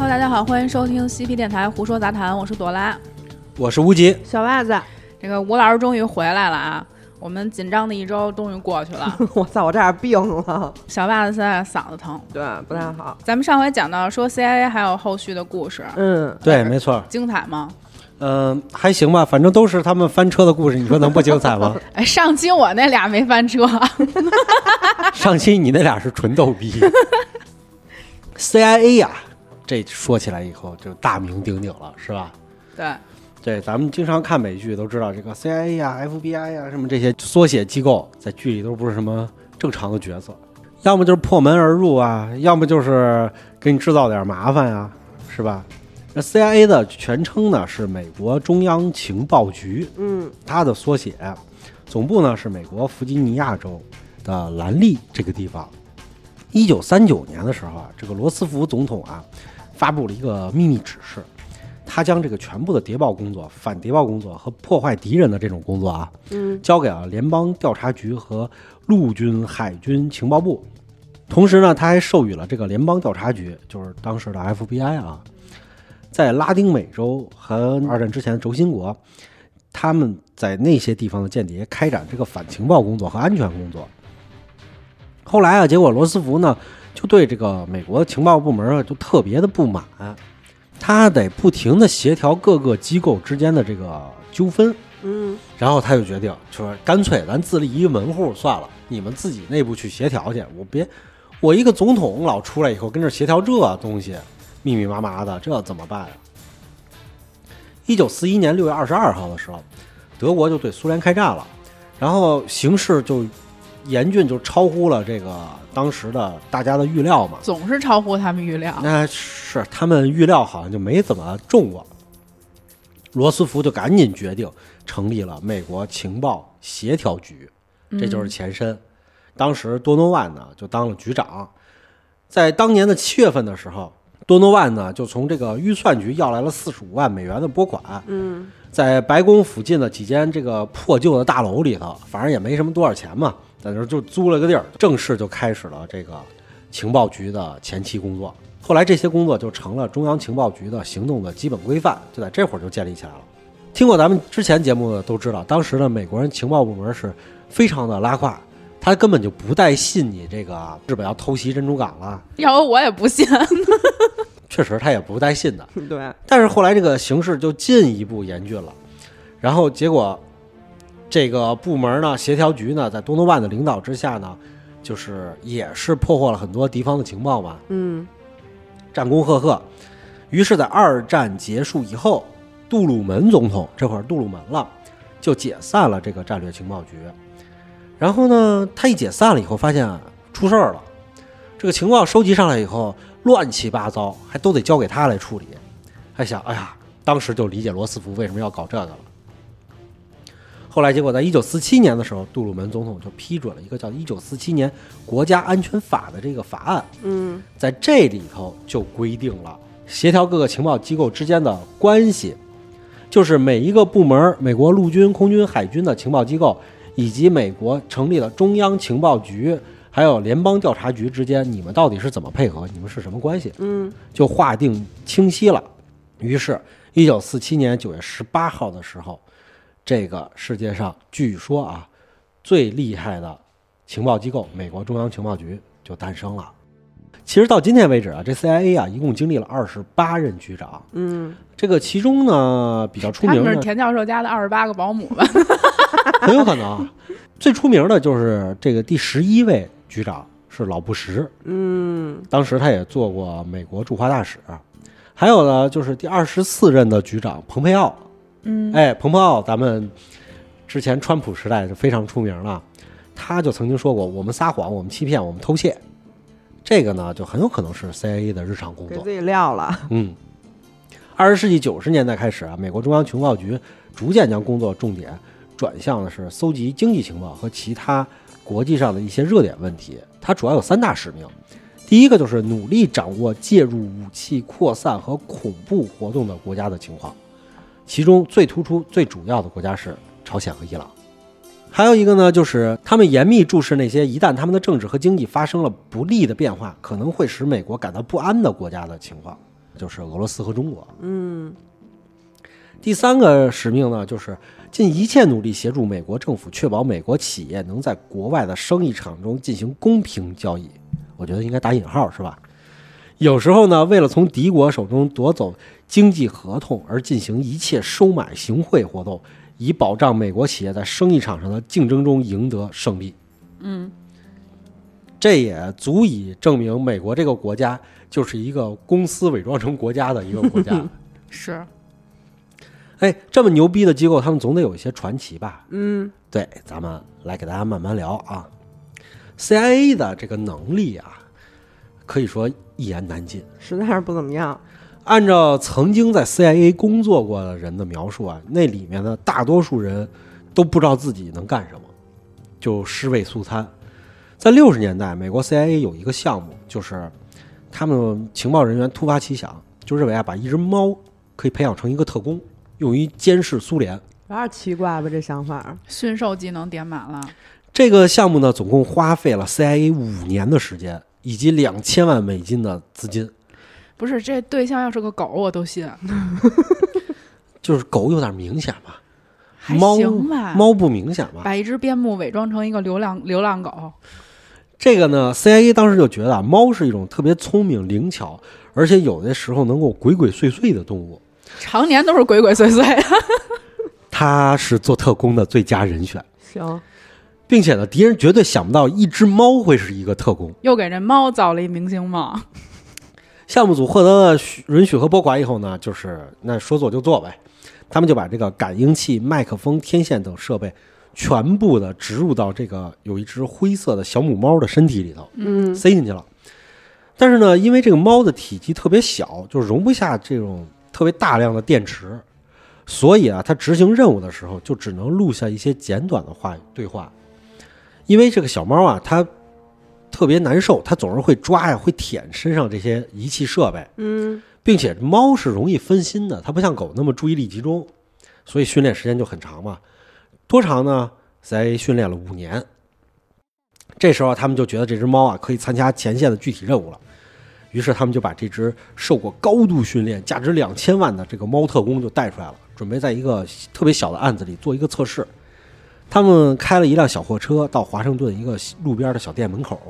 Hello，大家好，欢迎收听西皮电台胡说杂谈，我是朵拉。我是吴极，小袜子，这个吴老师终于回来了啊！我们紧张的一周终于过去了。我操，我这点病了，小袜子现在嗓子疼，对，不太好。咱们上回讲到说 CIA 还有后续的故事，嗯，对，没错，精彩吗？嗯、还行吧，反正都是他们翻车的故事，你说能不精彩吗？哎，上期我那俩没翻车，上期你那俩是纯逗逼，CIA 呀、这说起来以后就大名鼎鼎了，是吧？对，对，咱们经常看美剧都知道，这个 CIA 呀、FBI 呀、什么这些缩写机构，在剧里都不是什么正常的角色，要么就是破门而入啊，要么就是给你制造点麻烦啊，是吧？那 CIA 的全称呢是美国中央情报局，嗯，它的缩写，总部呢是美国弗吉尼亚州的兰利这个地方。一九三九年的时候啊，这个罗斯福总统啊发布了一个秘密指示，他将这个全部的谍报工作、反谍报工作和破坏敌人的这种工作啊，嗯，交给了联邦调查局和陆军海军情报部。同时呢，他还授予了这个联邦调查局，就是当时的 FBI 啊，在拉丁美洲和二战之前的轴心国，他们在那些地方的间谍开展这个反情报工作和安全工作。后来啊，结果罗斯福呢就对这个美国情报部门啊就特别的不满，他得不停的协调各个机构之间的这个纠纷，嗯，然后他就决定，就说干脆咱自立一个门户算了，你们自己内部去协调去，我别，我一个总统老出来以后跟这协调这东西，密密麻麻的，这怎么办呀？一九四一年六月二十二号的时候，德国就对苏联开战了，然后形势就严峻，就超乎了这个当时的大家的预料嘛。总是超乎他们预料。那是他们预料好像就没怎么中过。罗斯福就赶紧决定成立了美国情报协调局，这就是前身。当时多诺万呢就当了局长，在当年的七月份的时候，多诺万呢就从这个预算局要来了四十五万美元的拨款，嗯，在白宫附近的几间这个破旧的大楼里头，反正也没什么多少钱嘛，在那儿就租了个地儿，正式就开始了这个情报局的前期工作。后来这些工作就成了中央情报局的行动的基本规范，就在这会儿就建立起来了。听过咱们之前节目的都知道，当时的美国人情报部门是非常的拉胯，他根本就不带信你这个日本要偷袭珍珠港了，要不我也不信。确实他也不带信的。对，但是后来这个形势就进一步严峻了，然后结果这个部门呢，协调局呢，在多诺万的领导之下呢，就是也是破获了很多敌方的情报嘛，嗯，战功赫赫。于是，在二战结束以后，杜鲁门总统这会儿杜鲁门了，就解散了这个战略情报局。然后呢，他一解散了以后，发现啊出事儿了，这个情报收集上来以后乱七八糟，还都得交给他来处理。还想，哎呀，当时就理解罗斯福为什么要搞这个了。后来，结果在一九四七年的时候，杜鲁门总统就批准了一个叫《一九四七年国家安全法》的这个法案。嗯，在这里头就规定了协调各个情报机构之间的关系，就是每一个部门，美国陆军、空军、海军的情报机构，以及美国成立的中央情报局，还有联邦调查局之间，你们到底是怎么配合？你们是什么关系？嗯，就划定清晰了。于是，一九四七年九月十八号的时候，这个世界上据说啊最厉害的情报机构——美国中央情报局就诞生了。其实到今天为止啊，这 CIA 啊一共经历了二十八任局长。嗯，这个其中呢比较出名的，们是田教授家的二十八个保姆吧？很有可能啊最出名的就是这个第十一位局长是老布什，嗯，当时他也做过美国驻华大使。还有呢，就是第二十四任的局长蓬佩奥，嗯，哎，蓬佩奥，咱们之前川普时代是非常出名了，他就曾经说过：“我们撒谎，我们欺骗，我们偷窃。”这个呢，就很有可能是 CIA 的日常工作。给自己撂了，嗯，二十世纪九十年代开始啊，美国中央情报局逐渐将工作重点转向的是搜集经济情报和其他国际上的一些热点问题。它主要有三大使命，第一个就是努力掌握介入武器扩散和恐怖活动的国家的情况，其中最突出、最主要的国家是朝鲜和伊朗。还有一个呢，就是他们严密注视那些一旦他们的政治和经济发生了不利的变化，可能会使美国感到不安的国家的情况。就是俄罗斯和中国。嗯第三个使命呢，就是尽一切努力协助美国政府确保美国企业能在国外的生意场中进行公平交易。我觉得应该打引号是吧？有时候呢，为了从敌国手中夺走经济合同而进行一切收买行贿活动，以保障美国企业在生意场上的竞争中赢得胜利。嗯，这也足以证明美国这个国家就是一个公司伪装成国家的一个国家。是哎，这么牛逼的机构，他们总得有一些传奇吧？嗯对，咱们来给大家慢慢聊啊。CIA 的这个能力啊，可以说一言难尽。实在是不怎么样。按照曾经在 CIA 工作过的人的描述啊，那里面的大多数人都不知道自己能干什么，就尸位素餐。在六十年代，美国 CIA 有一个项目，就是他们情报人员突发奇想，就认为啊，把一只猫可以培养成一个特工，用于监视苏联。有点奇怪吧，这想法。驯兽技能点满了，这个项目呢，总共花费了 CIA 五年的时间，以及两千万美金的资金。不是这对象要是个狗我都信，就是狗有点明显吧，还猫行吧。猫不明显吧？把一只边牧伪装成一个流浪流浪狗，这个呢，CIA 当时就觉得啊，猫是一种特别聪明、灵巧，而且有的时候能够鬼鬼祟祟的动物，常年都是鬼鬼祟祟的。它是做特工的最佳人选，行，并且呢，敌人绝对想不到一只猫会是一个特工。又给这猫造了一明星梦，项目组获得了许允许和拨款以后呢，就是那说做就做呗，他们就把这个感应器、麦克风、天线等设备全部的植入到这个有一只灰色的小母猫的身体里头，嗯塞进去了。但是呢，因为这个猫的体积特别小，就容不下这种特别大量的电池，所以啊，它执行任务的时候就只能录下一些简短的话对话。因为这个小猫啊，它特别难受，它总是会抓呀、会舔身上这些仪器设备，嗯并且猫是容易分心的，它不像狗那么注意力集中，所以训练时间就很长嘛。多长呢？才训练了五年。这时候他们就觉得这只猫啊可以参加前线的具体任务了，于是他们就把这只受过高度训练、价值两千万的这个猫特工就带出来了，准备在一个特别小的案子里做一个测试。他们开了一辆小货车到华盛顿一个路边的小店门口，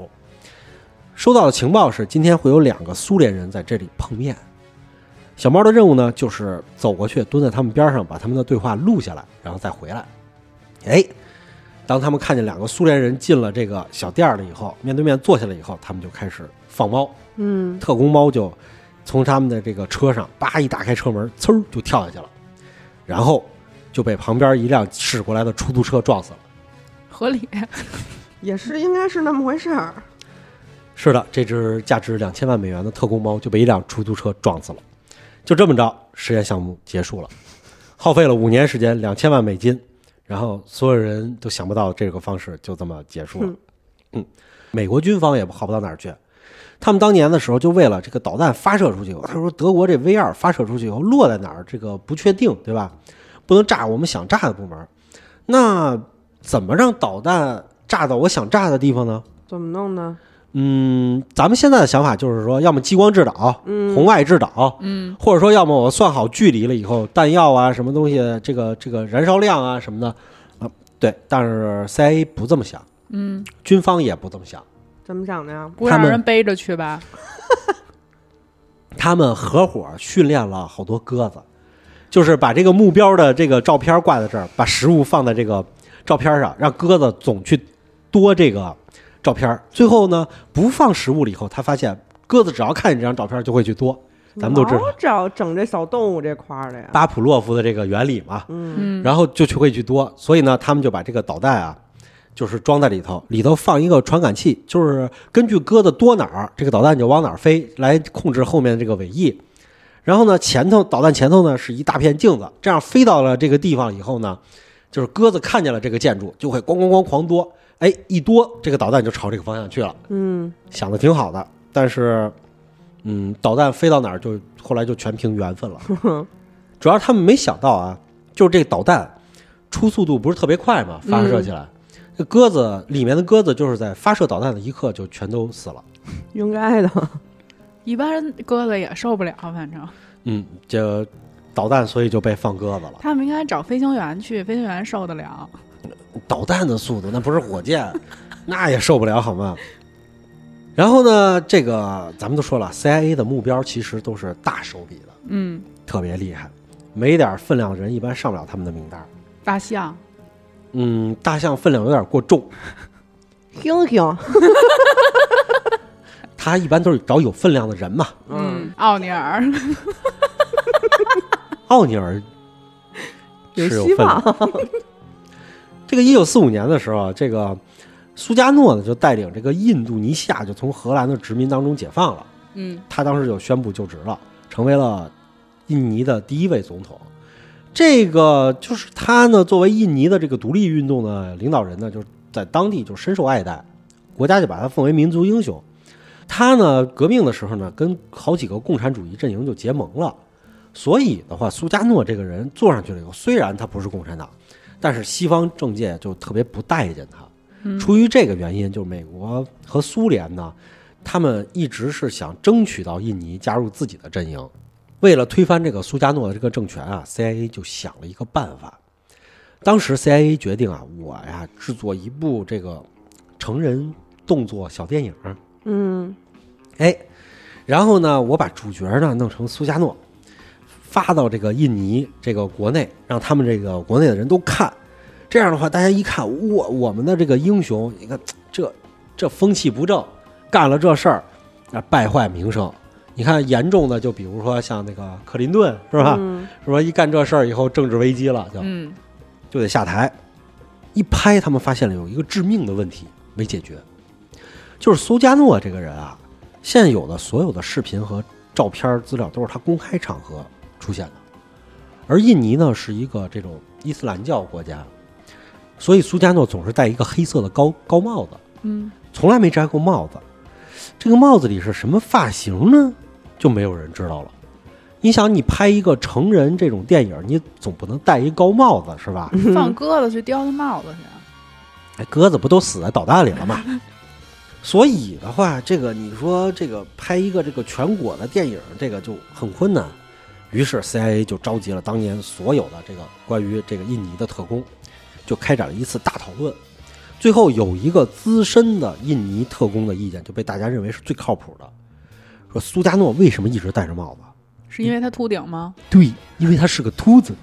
收到的情报是今天会有两个苏联人在这里碰面。小猫的任务呢，就是走过去蹲在他们边上，把他们的对话录下来，然后再回来。哎，当他们看见两个苏联人进了这个小店了以后，面对面坐下来以后，他们就开始放猫。嗯，特工猫就从他们的这个车上叭一打开车门，呲儿就跳下去了，然后就被旁边一辆驶过来的出租车撞死了。合理。也是应该是那么回事儿。是的，这只价值两千万美元的特工猫就被一辆出租车撞死了。就这么着，实验项目结束了，耗费了五年时间，两千万美金，然后所有人都想不到这个方式就这么结束了。嗯，美国军方也好不到哪儿去，他们当年的时候就为了这个导弹发射出去，他说德国这 V 二发射出去以后落在哪儿，这个不确定，对吧？不能炸我们想炸的部门，那怎么让导弹炸到我想炸的地方呢？怎么弄呢？嗯，咱们现在的想法就是说，要么激光制导，嗯红外制导，嗯，或者说要么我算好距离了以后，弹药啊什么东西，这个这个燃烧量啊什么的，啊，对，但是 CIA 不这么想，嗯，军方也不这么想，怎么想的呀？不让他们人背着去吧？他们合伙训练了好多鸽子，就是把这个目标的这个照片挂在这儿，把食物放在这个照片上，让鸽子总去多这个照片。最后呢，不放食物了以后，他发现鸽子只要看见这张照片就会去多。咱们都知道老找整这小动物这块儿的呀。巴甫洛夫的这个原理嘛，然后就去会去多，所以呢，他们就把这个导弹啊，就是装在里头，里头放一个传感器，就是根据鸽子多哪儿，这个导弹就往哪儿飞，来控制后面这个尾翼。然后呢，前头导弹前头呢是一大片镜子，这样飞到了这个地方以后呢，就是鸽子看见了这个建筑，就会咣咣咣狂多，哎，一多这个导弹就朝这个方向去了，嗯，想的挺好的，但是，嗯，导弹飞到哪儿就后来就全凭缘分了。主要他们没想到啊，就是这个导弹出速度不是特别快嘛，发射起来，这鸽子里面的鸽子就是在发射导弹的一刻就全都死了。应该的。一般鸽子也受不了，反正嗯，就导弹所以就被放鸽子了。他们应该找飞行员去，飞行员受得了。导弹的速度那不是火箭，那也受不了好吗？然后呢，这个咱们都说了，CIA 的目标其实都是大手笔的，嗯，特别厉害，没点分量的人一般上不了他们的名单。大象，嗯，大象分量有点过重，听听，他一般都是找有分量的人嘛。嗯，奥尼尔，奥尼尔有希是有分量。望。这个一九四五年的时候啊，这个苏加诺呢就带领这个印度尼西亚就从荷兰的殖民当中解放了。嗯他当时就宣布就职了，成为了印尼的第一位总统。这个就是他呢，作为印尼的这个独立运动的领导人呢，就是在当地就深受爱戴，国家就把他奉为民族英雄。他呢，革命的时候呢，跟好几个共产主义阵营就结盟了。所以的话，苏加诺这个人坐上去了以后，虽然他不是共产党，但是西方政界就特别不待见他。嗯出于这个原因，就是美国和苏联呢，他们一直是想争取到印尼加入自己的阵营。为了推翻这个苏加诺的这个政权啊，CIA 就想了一个办法。当时 CIA 决定啊，我呀制作一部这个成人动作小电影，嗯哎，然后呢，我把主角呢弄成苏加诺，发到这个印尼这个国内，让他们这个国内的人都看。这样的话，大家一看，我，我们的这个英雄，你看这这风气不正，干了这事儿，啊，败坏名声。你看严重的，就比如说像那个克林顿，是吧？嗯说一干这事儿以后，政治危机了，就嗯就得下台。一拍，他们发现了有一个致命的问题没解决，就是苏加诺这个人啊，现有的所有的视频和照片资料都是他公开场合出现的，而印尼呢是一个这种伊斯兰教国家，所以苏加诺总是戴一个黑色的高高帽子，嗯，从来没摘过帽子。这个帽子里是什么发型呢？就没有人知道了。你想，你拍一个成人这种电影，你总不能戴一高帽子是吧？放鸽子去叼他帽子去。哎，鸽子不都死在导弹里了吗？所以的话，这个你说这个拍一个这个全国的电影，这个就很困难。于是 CIA 就召集了当年所有的这个关于这个印尼的特工，就开展了一次大讨论。最后有一个资深的印尼特工的意见就被大家认为是最靠谱的，说苏加诺为什么一直戴着帽子？是因为他秃顶吗？对，因为他是个秃子，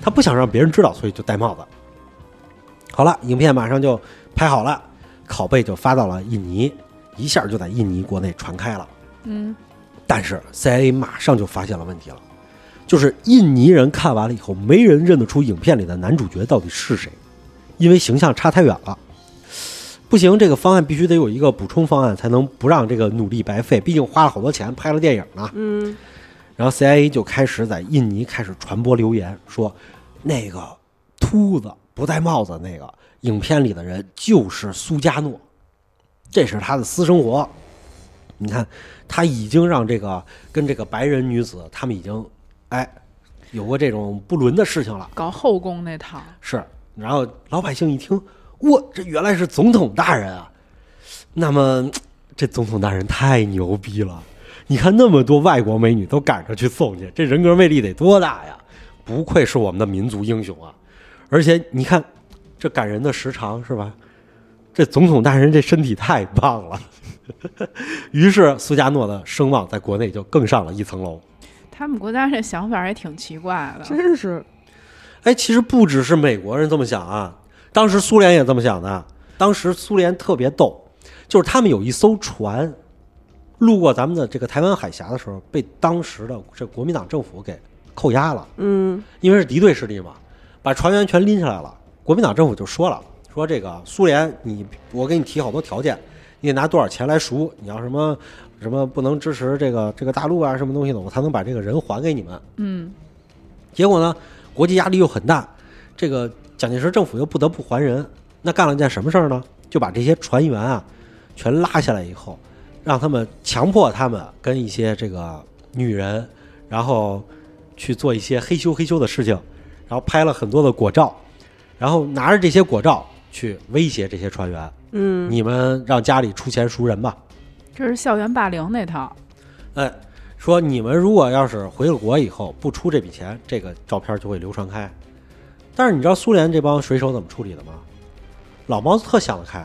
他不想让别人知道，所以就戴帽子。好了，影片马上就拍好了，拷贝就发到了印尼，一下就在印尼国内传开了。嗯但是 CIA 马上就发现了问题了，就是印尼人看完了以后，没人认得出影片里的男主角到底是谁，因为形象差太远了。不行，这个方案必须得有一个补充方案，才能不让这个努力白费。毕竟花了好多钱拍了电影呢。嗯然后 CIA 就开始在印尼开始传播流言，说那个秃子不戴帽子那个影片里的人就是苏加诺，这是他的私生活。你看，他已经让这个跟这个白人女子他们已经哎有过这种不伦的事情了。搞后宫那套。是，然后老百姓一听，哇，这原来是总统大人啊！那么这总统大人太牛逼了！你看那么多外国美女都赶着去送去，这人格魅力得多大呀！不愧是我们的民族英雄啊！而且你看这感人的时长是吧？这总统大人这身体太棒了。于是苏加诺的声望在国内就更上了一层楼。他们国家这想法也挺奇怪的。真是哎，其实不只是美国人这么想啊，当时苏联也这么想的。当时苏联特别逗，就是他们有一艘船路过咱们的这个台湾海峡的时候，被当时的这国民党政府给扣押了，嗯因为是敌对势力嘛，把船员全拎下来了。国民党政府就说了，说这个苏联你我给你提好多条件，你得拿多少钱来赎，你要什么什么不能支持这个这个大陆啊什么东西的，我才能把这个人还给你们。嗯结果呢，国际压力又很大，这个蒋介石政府又不得不还人，那干了件什么事儿呢？就把这些船员啊全拉下来以后，让他们强迫他们跟一些这个女人，然后去做一些嘿咻嘿咻的事情，然后拍了很多的果照，然后拿着这些果照去威胁这些船员，嗯你们让家里出钱赎人吧。这是校园霸凌那套。哎，说你们如果要是回了国以后不出这笔钱，这个照片就会流传开。但是你知道苏联这帮水手怎么处理的吗？老毛子特想得开，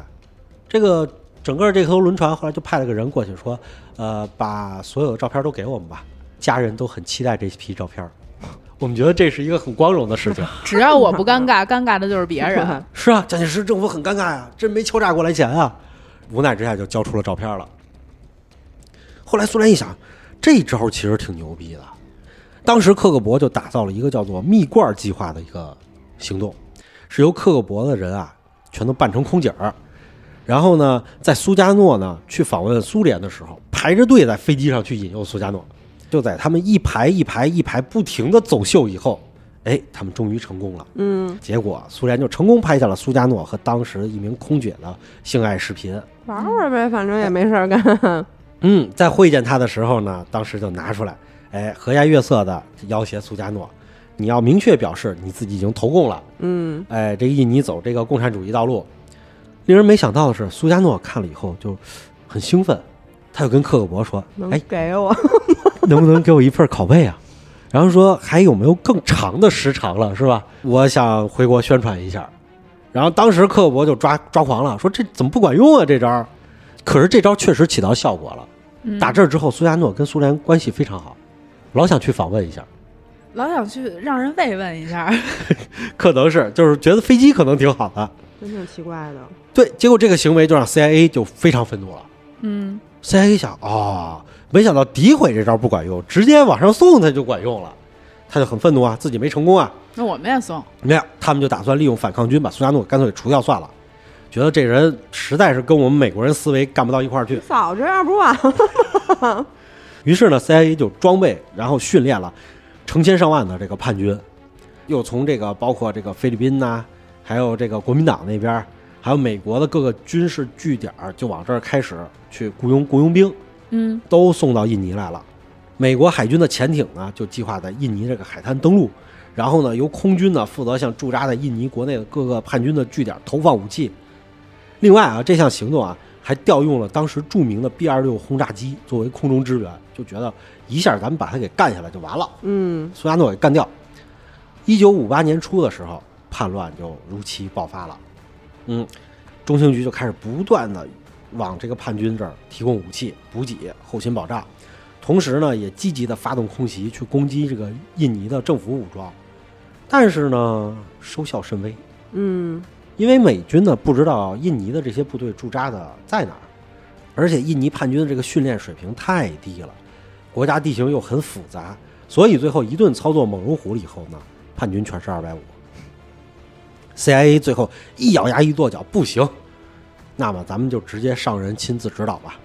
这个整个这艘轮船后来就派了个人过去说，呃，把所有的照片都给我们吧，家人都很期待这批照片。我们觉得这是一个很光荣的事情。只要我不尴尬，尴尬的就是别人。是啊，蒋介石政府很尴尬呀，真没敲诈过来钱啊。无奈之下就交出了照片了。后来苏联一想，这招其实挺牛逼的。当时克格勃就打造了一个叫做“蜜罐计划”的一个行动，是由克格勃的人啊全都扮成空姐儿，然后呢，在苏加诺呢去访问苏联的时候，排着队在飞机上去引诱苏加诺。就在他们一排一排一排不停的走秀以后，哎，他们终于成功了。嗯，结果苏联就成功拍下了苏加诺和当时一名空姐的性爱视频。玩玩呗，反正也没事儿干。嗯，在会见他的时候呢，当时就拿出来，哎，和颜悦色的要挟苏加诺，你要明确表示你自己已经投共了。嗯，哎，这印尼走这个共产主义道路。令人没想到的是，苏加诺看了以后就很兴奋，他就跟克格勃说：“能哎，给我？能不能给我一份拷贝啊？然后说还有没有更长的时长了，是吧？我想回国宣传一下。然后当时克伯就抓抓狂了，说这怎么不管用啊这招？可是这招确实起到效果了。嗯打这儿之后，苏加诺跟苏联关系非常好，老想去访问一下。老想去让人慰问一下。可能是就是觉得飞机可能挺好的，真挺奇怪的。对。结果这个行为就让 CIA 就非常愤怒了。嗯，CIA 想哦，没想到诋毁这招不管用，直接往上送他就管用了，他就很愤怒啊，自己没成功啊。那我们也送。没有，他们就打算利用反抗军把苏加诺干脆除掉算了，觉得这人实在是跟我们美国人思维干不到一块儿去。早这样不完了？于是呢，CIA 就装备，然后训练了成千上万的这个叛军，又从这个包括这个菲律宾呐、还有这个国民党那边儿，还有美国的各个军事据点儿，就往这儿开始去雇佣雇佣兵，嗯都送到印尼来了。美国海军的潜艇呢，就计划在印尼这个海滩登陆，然后呢，由空军呢负责向驻扎在印尼国内的各个叛军的据点投放武器。另外啊，这项行动啊，还调用了当时著名的 B 二六轰炸机作为空中支援，就觉得一下咱们把它给干下来就完了，嗯，苏加诺给干掉。一九五八年初的时候，叛乱就如期爆发了。嗯，中情局就开始不断的往这个叛军这儿提供武器、补给、后勤保障，同时呢，也积极的发动空袭去攻击这个印尼的政府武装。但是呢，收效甚微，嗯，因为美军呢不知道印尼的这些部队驻扎的在哪儿，而且印尼叛军的这个训练水平太低了，国家地形又很复杂，所以最后一顿操作猛如虎了以后呢，叛军全是二百五。CIA 最后一咬牙一跺脚，不行，那么咱们就直接上人亲自指导吧。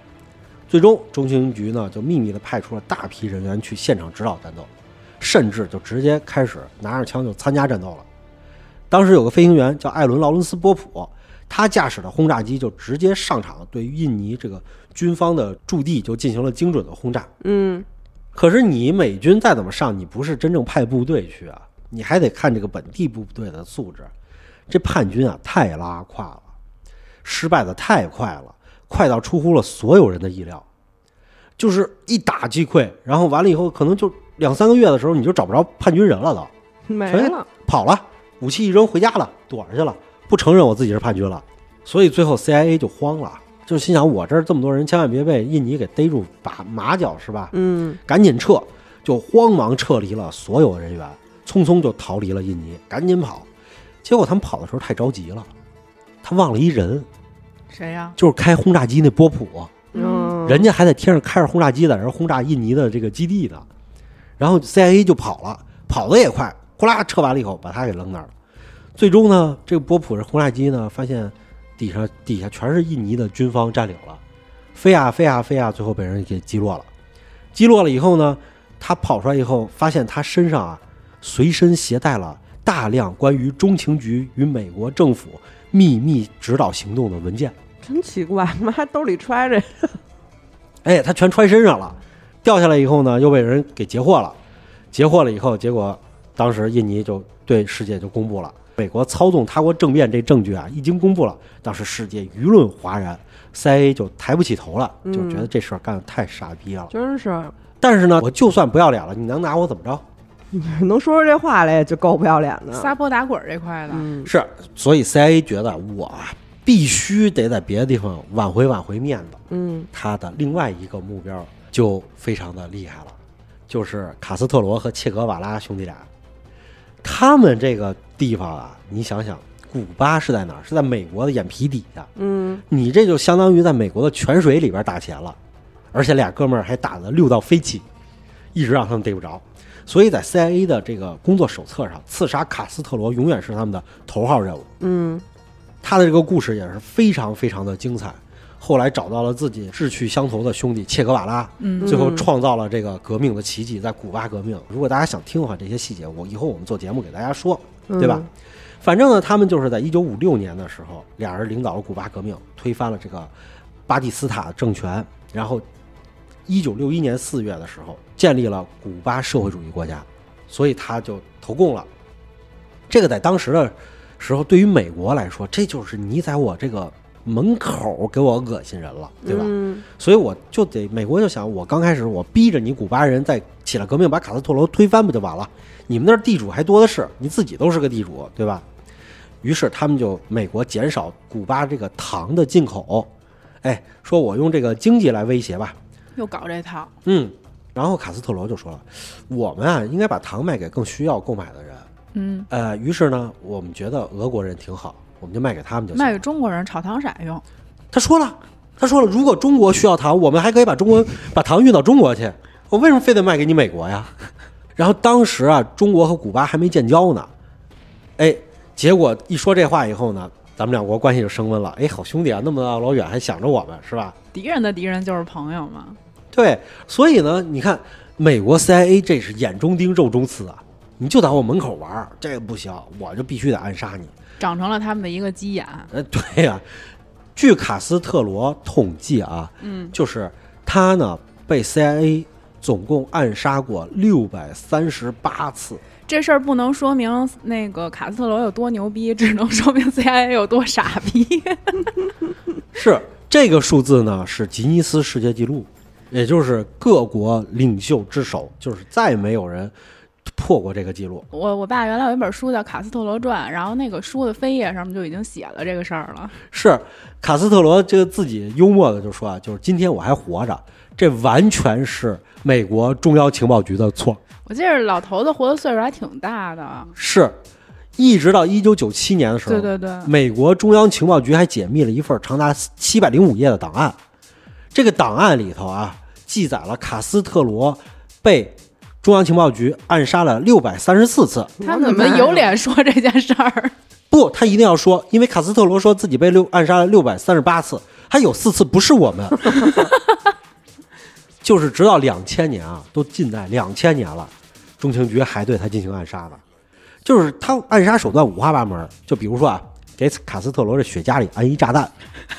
最终，中情局呢就秘密的派出了大批人员去现场指导战斗，甚至就直接开始拿着枪就参加战斗了。当时有个飞行员叫艾伦·劳伦斯·波普，他驾驶的轰炸机就直接上场，对印尼这个军方的驻地就进行了精准的轰炸。嗯，可是你美军再怎么上，你不是真正派部队去啊，你还得看这个本地部队的素质。这叛军啊，太拉胯了，失败的太快了，快到出乎了所有人的意料。就是一打击溃，然后完了以后，可能就两三个月的时候，你就找不着叛军人了都。没了。跑了，武器一扔回家了，躲着去了，不承认我自己是叛军了。所以最后 CIA 就慌了，就心想我这儿这么多人，千万别被印尼给逮住把马脚是吧？嗯，赶紧撤，就慌忙撤离了所有人员，匆匆就逃离了印尼，赶紧跑。结果他们跑的时候太着急了，他忘了一人，谁呀？就是开轰炸机那波普，嗯，人家还在天上开着轰炸机在这儿轰炸印尼的这个基地呢。然后 CIA 就跑了，跑的也快，呼啦撤完了以后把他给扔那儿了。最终呢，这个波普这轰炸机呢，发现底下底下全是印尼的军方占领了，飞啊飞啊飞呀，最后被人给击落了。击落了以后呢，他跑出来以后，发现他身上啊随身携带了大量关于中情局与美国政府秘密指导行动的文件。真奇怪，妈还兜里揣着。哎，他全揣身上了，掉下来以后呢，又被人给截获了。截获了以后，结果当时印尼就对世界就公布了，美国操纵他国政变这证据啊，一经公布了，当时世界舆论哗然，CIA 就抬不起头了，嗯就觉得这事儿干的太傻逼了。真是但是呢，我就算不要脸了，你能拿我怎么着？能说出这话来就够不要脸的。撒泼打滚这块的，嗯是，所以 CIA 觉得我啊必须得在别的地方挽回挽回面子。嗯他的另外一个目标就非常的厉害了，就是卡斯特罗和切格瓦拉兄弟俩。他们这个地方啊，你想想，古巴是在哪儿？是在美国的眼皮底下。嗯你这就相当于在美国的泉水里边打钱了，而且俩哥们儿还打得六道飞起，一直让他们逮不着。所以在 CIA 的这个工作手册上，刺杀卡斯特罗永远是他们的头号任务。嗯他的这个故事也是非常非常的精彩。后来找到了自己志趣相投的兄弟切格瓦拉，嗯最后创造了这个革命的奇迹，在古巴革命。如果大家想听的话，这些细节我以后我们做节目给大家说，对吧？反正呢，他们就是在一九五六年的时候，俩人领导了古巴革命，推翻了这个巴蒂斯塔政权，然后一九六一年四月的时候，建立了古巴社会主义国家，所以他就投共了。这个在当时的时候，对于美国来说，这就是你在我这个门口给我恶心人了，对吧？嗯所以我就得美国就想，我刚开始我逼着你古巴人再起了革命，把卡斯特罗推翻不就完了？你们那儿地主还多的是，你自己都是个地主，对吧？于是他们就美国减少古巴这个糖的进口，哎，说我用这个经济来威胁吧，又搞这套，嗯。然后卡斯特罗就说了，我们啊应该把糖卖给更需要购买的人，嗯，呃，于是呢，我们觉得俄国人挺好，我们就卖给他们就行。卖给中国人炒糖色用，他说了，他说了，如果中国需要糖，我们还可以把中国把糖运到中国去。我为什么非得卖给你美国呀？然后当时啊，中国和古巴还没建交呢，哎，结果一说这话以后呢，咱们两国关系就升温了。哎，好兄弟啊，那么大老远还想着我们是吧？敌人的敌人就是朋友嘛。对，所以呢，你看美国 CIA 这是眼中钉、肉中刺啊，你就在我门口玩儿，这个不行，我就必须得暗杀你。长成了他们的一个鸡眼，呃，对呀、据卡斯特罗统计啊，嗯，就是他呢被 CIA 总共暗杀过六百三十八次。这事儿不能说明那个卡斯特罗有多牛逼，只能说明 CIA 有多傻逼。是这个数字呢是吉尼斯世界纪录，也就是各国领袖之首，就是再没有人破过这个记录。我我爸原来有一本书叫《卡斯特罗传》，然后那个书的扉页上面就已经写了这个事儿了。是卡斯特罗这个自己幽默的就说啊，就是今天我还活着，这完全是美国中央情报局的错。我记得老头子活的岁数还挺大的，是，一直到一九九七年的时候，对对对，美国中央情报局还解密了一份长达七百零五页的档案。这个档案里头啊，记载了卡斯特罗被中央情报局暗杀了六百三十四次。他怎么有脸说这件事儿？不，他一定要说，因为卡斯特罗说自己被六暗杀了六百三十八次，还有四次不是我们。就是直到两千年啊，都近代两千年了，中情局还对他进行暗杀呢。就是他暗杀手段五花八门，就比如说啊，给卡斯特罗这雪茄里安一炸弹，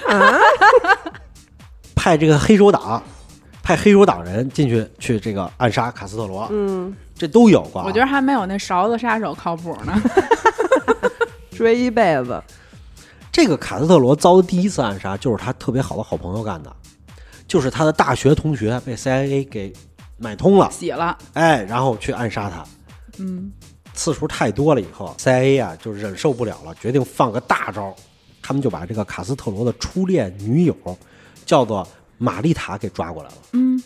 啊 派这个黑手党，派黑手党人进去去这个暗杀卡斯特罗，嗯，这都有过、啊。我觉得还没有那勺子杀手靠谱呢。追一辈子，这个卡斯特罗遭的第一次暗杀，就是他特别好的好朋友干的，就是他的大学同学被 CIA 给买通了，洗了，哎，然后去暗杀他，嗯，次数太多了以后，CIA 啊就忍受不了了，决定放个大招，他们就把这个卡斯特罗的初恋女友叫做玛丽塔给抓过来了，嗯，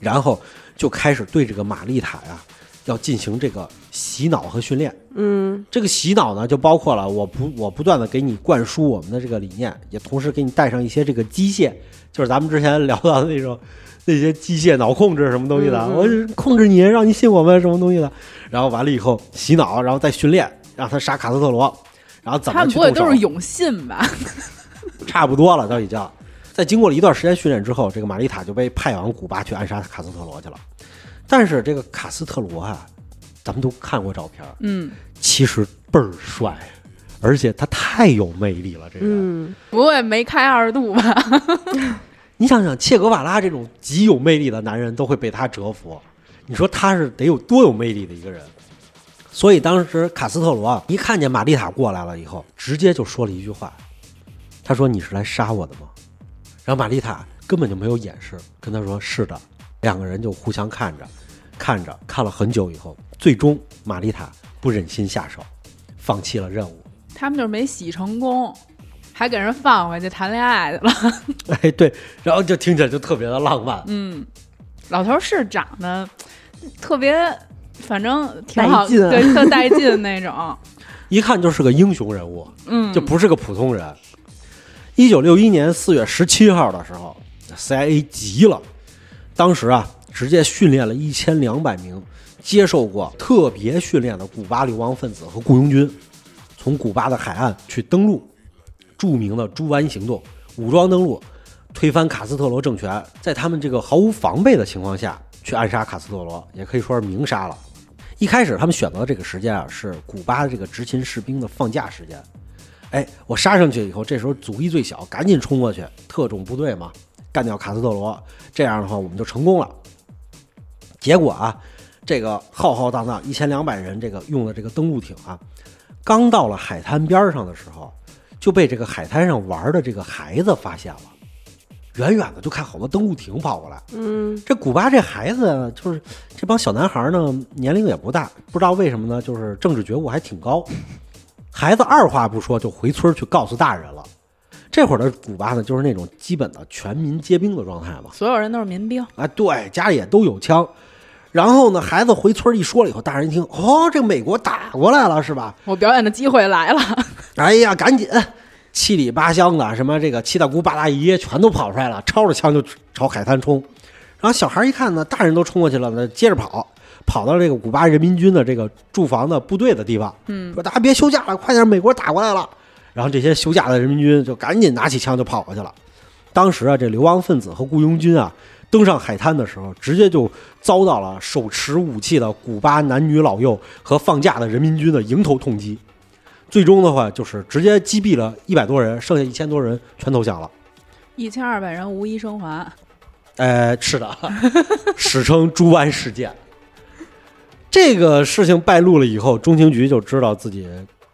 然后就开始对这个玛丽塔呀要进行这个洗脑和训练。嗯这个洗脑呢，就包括了我不我不断的给你灌输我们的这个理念，也同时给你带上一些这个机械，就是咱们之前聊到的那种那些机械脑控制什么东西的，嗯嗯我控制你，让你信我们什么东西的。然后完了以后洗脑，然后再训练，让他杀卡斯特罗，然后怎么去动手不会都是永信吧？差不多了，都已经。在经过了一段时间训练之后，这个玛丽塔就被派往古巴去暗杀卡斯特罗去了。但是这个卡斯特罗啊，咱们都看过照片，嗯，其实倍儿帅，而且他太有魅力了。这个人，嗯，不会没开二度吧？你想想，切格瓦拉这种极有魅力的男人都会被他折服，你说他是得有多有魅力的一个人？所以当时卡斯特罗啊一看见玛丽塔过来了以后，直接就说了一句话，他说：“你是来杀我的吗？”然后玛丽塔根本就没有掩饰，跟他说：“是的。”两个人就互相看着，看着看了很久以后，最终玛丽塔不忍心下手，放弃了任务。他们就是没洗成功，还给人放回去谈恋爱去了。哎，对，然后就听起来就特别的浪漫。嗯，老头是长得特别，反正挺好，对，特带劲那种。一看就是个英雄人物，嗯，就不是个普通人。一九六一年四月十七号的时候，CIA 急了，当时啊，直接训练了一千两百名接受过特别训练的古巴流亡分子和雇佣军，从古巴的海岸去登陆，著名的猪湾行动，武装登陆，推翻卡斯特罗政权，在他们这个毫无防备的情况下去暗杀卡斯特罗，也可以说是明杀了。一开始他们选择的这个时间啊，是古巴的这个执勤士兵的放假时间。哎，我杀上去以后，这时候阻力最小，赶紧冲过去，特种部队嘛，干掉卡斯特罗，这样的话我们就成功了。结果啊，这个浩浩荡荡一千两百人这个用的这个登陆艇啊，刚到了海滩边上的时候，就被这个海滩上玩的这个孩子发现了，远远的就看好多登陆艇跑过来。嗯，这古巴这孩子就是这帮小男孩呢，年龄也不大，不知道为什么呢，就是政治觉悟还挺高。孩子二话不说就回村去告诉大人了。这会儿的古巴呢，就是那种基本的全民皆兵的状态嘛。所有人都是民兵，啊，对，家里也都有枪。然后呢，孩子回村一说了以后，大人一听，哦，这美国打过来了是吧？我表演的机会来了。哎呀，赶紧七里八乡的，什么这个七大姑八大姨全都跑出来了，抄着枪就朝海滩冲。然后小孩一看呢，大人都冲过去了，那接着跑，跑到这个古巴人民军的这个驻防的部队的地方，嗯，说大家别休假了，快点，美国打过来了。然后这些休假的人民军就赶紧拿起枪就跑过去了。当时啊，这流亡分子和雇佣军啊，登上海滩的时候，直接就遭到了手持武器的古巴男女老幼和放假的人民军的迎头痛击。最终的话，就是直接击毙了一百多人，剩下一千多人全投降了。一千二百人无一生还。呃，是的，史称猪湾事件。这个事情败露了以后，中情局就知道自己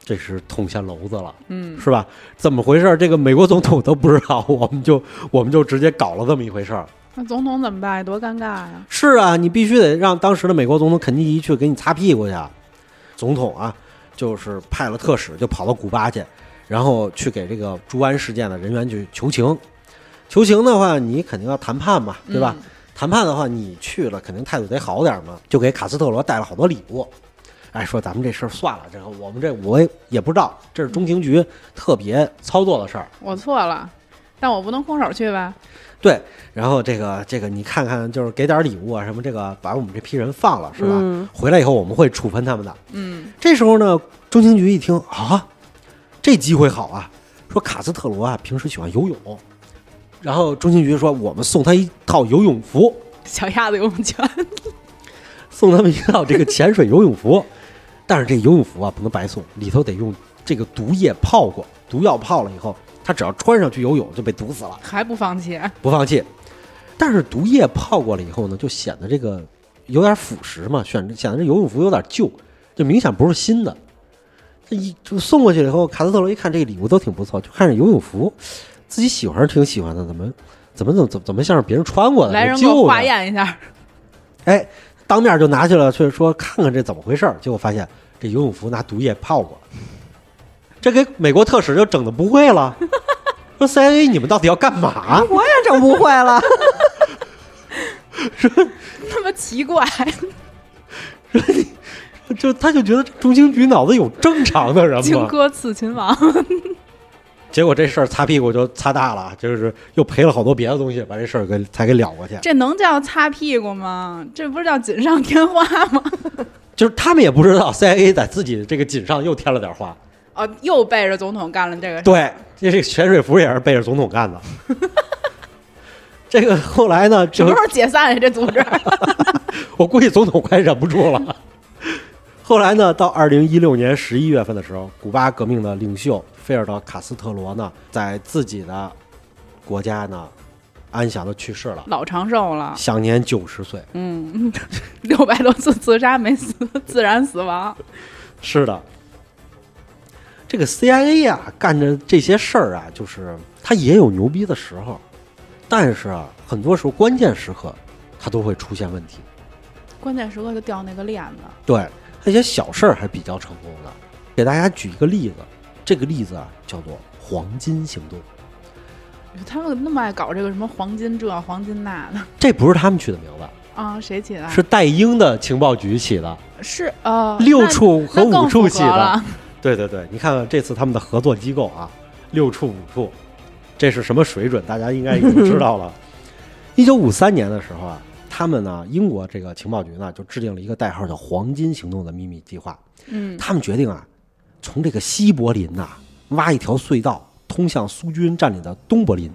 这是捅下娄子了，嗯，是吧？怎么回事？这个美国总统都不知道，我们就 我们就直接搞了这么一回事儿。那总统怎么办？多尴尬呀！是啊，你必须得让当时的美国总统肯尼迪去给你擦屁股去。总统啊，就是派了特使，就跑到古巴去，然后去给这个朱安事件的人员去求情。求情的话，你肯定要谈判嘛，对吧？谈判的话，你去了肯定态度得好点嘛，就给卡斯特罗带了好多礼物。哎，说咱们这事儿算了，这个我们这我也也不知道，这是中情局特别操作的事儿。我错了，但我不能空手去吧？对，然后这个这个你看看，就是给点礼物啊，什么这个把我们这批人放了是吧？嗯回来以后我们会处分他们的。嗯，这时候呢，中情局一听啊，这机会好啊，说卡斯特罗啊平时喜欢游泳，然后中情局说我们送他一套游泳服，小鸭子游泳圈。送他们一套这个潜水游泳服，但是这游泳服啊不能白送，里头得用这个毒液泡过，毒药泡了以后，他只要穿上去游泳就被毒死了。还不放弃？不放弃。但是毒液泡过了以后呢，就显得这个有点腐蚀嘛，显显得这游泳服有点旧，就明显不是新的。这一就送过去了以后，卡斯特罗一看这个礼物都挺不错，就看着游泳服，自己喜欢是挺喜欢的，怎么怎么怎么怎么怎么像是别人穿过的，来人给我化验一下。哎，当面就拿去了，却说看看这怎么回事儿。结果发现这游泳服拿毒液泡过，这给美国特使就整的不会了。说 CIA 你们到底要干嘛？我也整不会了。说那么奇怪，就他就觉得中情局脑子有正常的人吗？荆轲刺秦王。结果这事儿擦屁股就擦大了，就是又赔了好多别的东西，把这事儿给才给了过去。这能叫擦屁股吗？这不是叫锦上添花吗？就是他们也不知道 CIA 在自己这个锦上又添了点花。哦，又背着总统干了这个事。对，这这个潜水服也是背着总统干的。这个后来呢，什么时候解散呀？这组织？我估计总统快忍不住了。后来呢，到二零一六年十一月份的时候，古巴革命的领袖菲尔德卡斯特罗呢，在自己的国家呢安详的去世了，老长寿了，享年九十岁。嗯，六百多次自杀没死，自然死亡。是的，这个 CIA 啊，干着这些事儿啊，就是他也有牛逼的时候，但是啊，很多时候关键时刻他都会出现问题。关键时刻就掉那个链子。对，那些小事儿还比较成功的。给大家举一个例子，这个例子啊叫做“黄金行动 他们那么爱搞这个什么黄金这黄金那的”，这不是他们取的名字，啊？谁起的？是戴英的情报局起的，是呃，六处和五处起的。对对对，你看看这次他们的合作机构啊，六处五处，这是什么水准？大家应该已经知道了。一九五三年的时候啊，他们呢，英国这个情报局呢，就制定了一个代号叫“黄金行动”的秘密计划。嗯，他们决定啊，从这个西柏林呐、挖一条隧道，通向苏军占领的东柏林，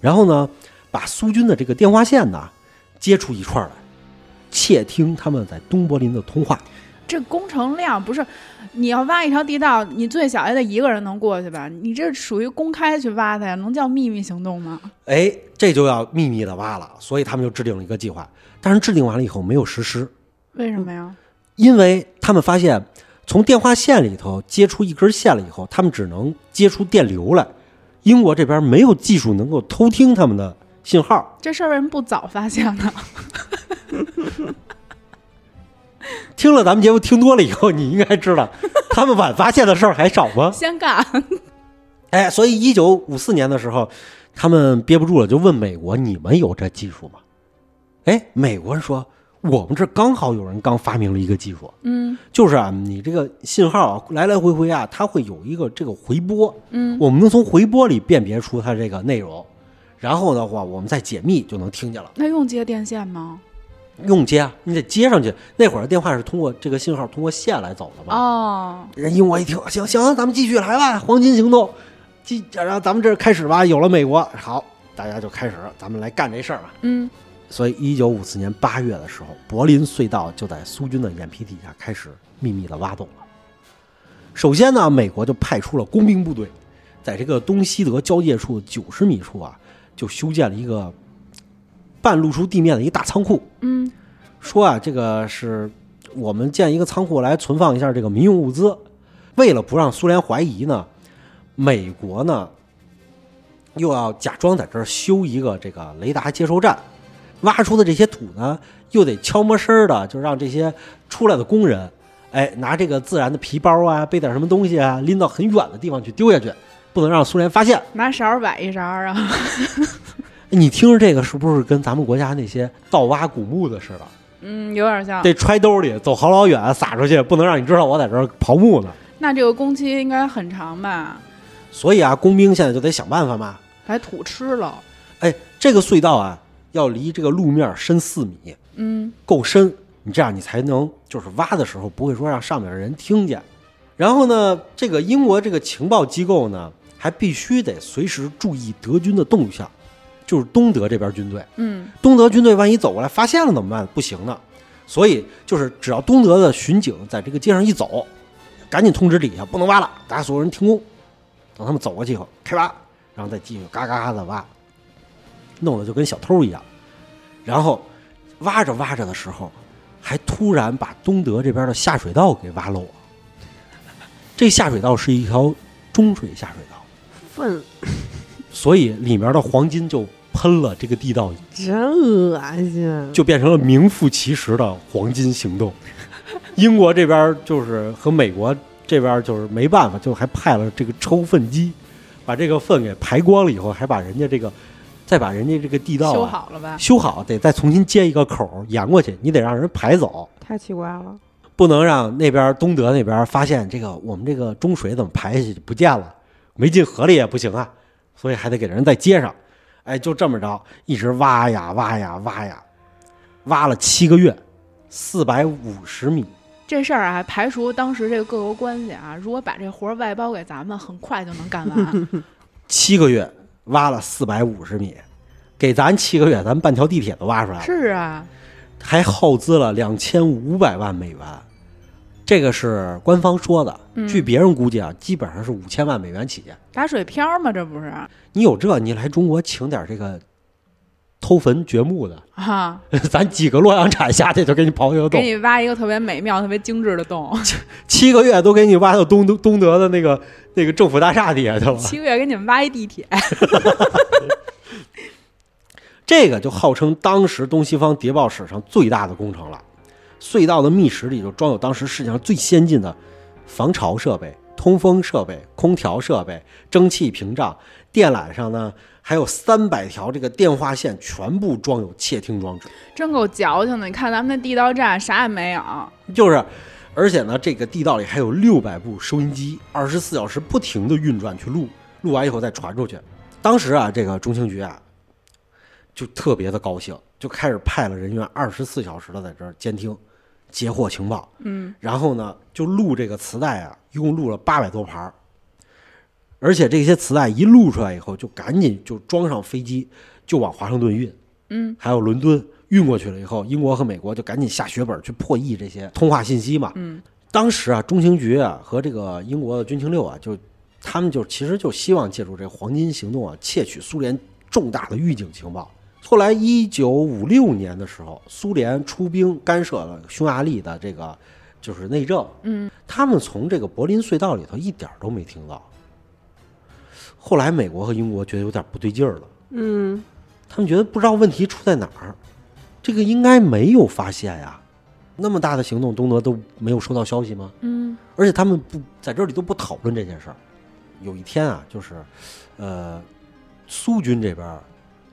然后呢，把苏军的这个电话线呢接出一串来，窃听他们在东柏林的通话。这工程量不是你要挖一条地道，你最小也得一个人能过去吧？你这属于公开去挖它呀，能叫秘密行动吗？哎，这就要秘密的挖了，所以他们就制定了一个计划，但是制定完了以后没有实施，为什么呀？因为他们发现从电话线里头接出一根线了以后，他们只能接出电流来，英国这边没有技术能够偷听他们的信号。这事儿为什么不早发现呢？听了咱们节目听多了以后，你应该知道，他们晚发现的事儿还少吗？香港，哎，所以一九五四年的时候，他们憋不住了，就问美国：“你们有这技术吗？”哎，美国人说：“我们这刚好有人刚发明了一个技术，嗯就是啊，你这个信号啊来来回回啊，它会有一个这个回波，嗯，我们能从回波里辨别出它这个内容，然后的话，我们再解密就能听见了。那用接电线吗？用接啊，你得接上去。那会儿电话是通过这个信号通过线来走的嘛。哦，人英国一听，行行，咱们继续来吧，黄金行动，继然后咱们这儿开始吧，有了美国，好，大家就开始，咱们来干这事儿吧。嗯所以，一九五四年八月的时候，柏林隧道就在苏军的眼皮底下开始秘密的挖洞了。首先呢，美国就派出了工兵部队，在这个东西德交界处九十米处啊，就修建了一个半露出地面的一个大仓库。嗯说啊，这个是我们建一个仓库来存放一下这个民用物资。为了不让苏联怀疑呢，美国呢又要假装在这儿修一个这个雷达接收站，挖出的这些土呢，又得悄没声儿的，就让这些出来的工人，哎，拿这个自然的皮包啊，背点什么东西啊，拎到很远的地方去丢下去，不能让苏联发现。拿勺儿崴一勺儿啊。你听着这个是不是跟咱们国家那些盗挖古墓的似的？嗯，有点像。得揣兜里，走好老远撒出去，不能让你知道我在这儿刨墓呢。那这个工期应该很长吧？所以啊，工兵现在就得想办法嘛。把土吃了。哎，这个隧道啊，要离这个路面深四米，嗯够深，你这样你才能就是挖的时候不会说让上面的人听见。然后呢，这个英国这个情报机构呢，还必须得随时注意德军的动向，就是东德这边军队。嗯东德军队万一走过来发现了怎么办？不行呢。所以就是只要东德的巡警在这个街上一走，赶紧通知底下不能挖了，大家所有人停工，等他们走过去以后开挖，然后再继续嘎嘎嘎的挖，弄得就跟小偷一样。然后挖着挖着的时候，还突然把东德这边的下水道给挖漏了。这下水道是一条中水下水道，粪所以里面的黄金就喷了这个地道真恶心。就变成了名副其实的黄金行动。英国这边就是和美国这边就是没办法，就还派了这个抽粪机，把这个粪给排光了以后，还把人家这个再把人家这个地道、啊、修好了吧？修好，得再重新接一个口儿沿过去，你得让人排走，太奇怪了，不能让那边东德那边发现这个我们这个中水怎么排下去就不见了，没进河里也不行啊，所以还得给人再接上。哎，就这么着，一直挖呀挖呀挖呀，挖了七个月，四百五十米。这事儿啊，排除当时这个各国关系啊，如果把这活儿外包给咱们，很快就能干完。七个月挖了四百五十米，给咱七个月，咱们半条地铁都挖出来了，是啊，还耗资了两千五百万美元。这个是官方说的，嗯据别人估计啊，基本上是五千万美元起。打水漂嘛，这不是？你有这，你来中国请点这个偷坟掘墓的，啊，咱几个洛阳铲下去就给你刨一个洞，给你挖一个特别美妙、特别精致的洞，七个月都给你挖到东东德的那个那个政府大厦底下去了。七个月给你们挖一地铁。这个就号称当时东西方谍报史上最大的工程了。隧道的密室里就装有当时世界上最先进的防潮设备、通风设备、空调设备、蒸汽屏障，电缆上呢还有三百条这个电话线，全部装有窃听装置。真够矫情的！你看咱们那地道战啥也没有，就是，而且呢，这个地道里还有六百部收音机，二十四小时不停的运转去录，录完以后再传出去。当时啊，这个中情局啊，就特别的高兴，就开始派了人员二十四小时的在这儿监听，截获情报。嗯，然后呢，就录这个磁带啊，一共录了八百多盘儿而且这些磁带一录出来以后，就赶紧就装上飞机，就往华盛顿运。嗯，还有伦敦运过去了以后，英国和美国就赶紧下血本去破译这些通话信息嘛。嗯，当时啊，中情局啊和这个英国的军情六啊，就他们就其实就希望借助这黄金行动啊，窃取苏联重大的预警情报。后来，一九五六年的时候，苏联出兵干涉了匈牙利的这个就是内政。嗯，他们从这个柏林隧道里头一点都没听到。后来，美国和英国觉得有点不对劲儿了。嗯，他们觉得不知道问题出在哪儿，这个应该没有发现呀。那么大的行动，东德都没有收到消息吗？嗯，而且他们不在这里都不讨论这件事儿。有一天啊，就是，呃，苏军这边儿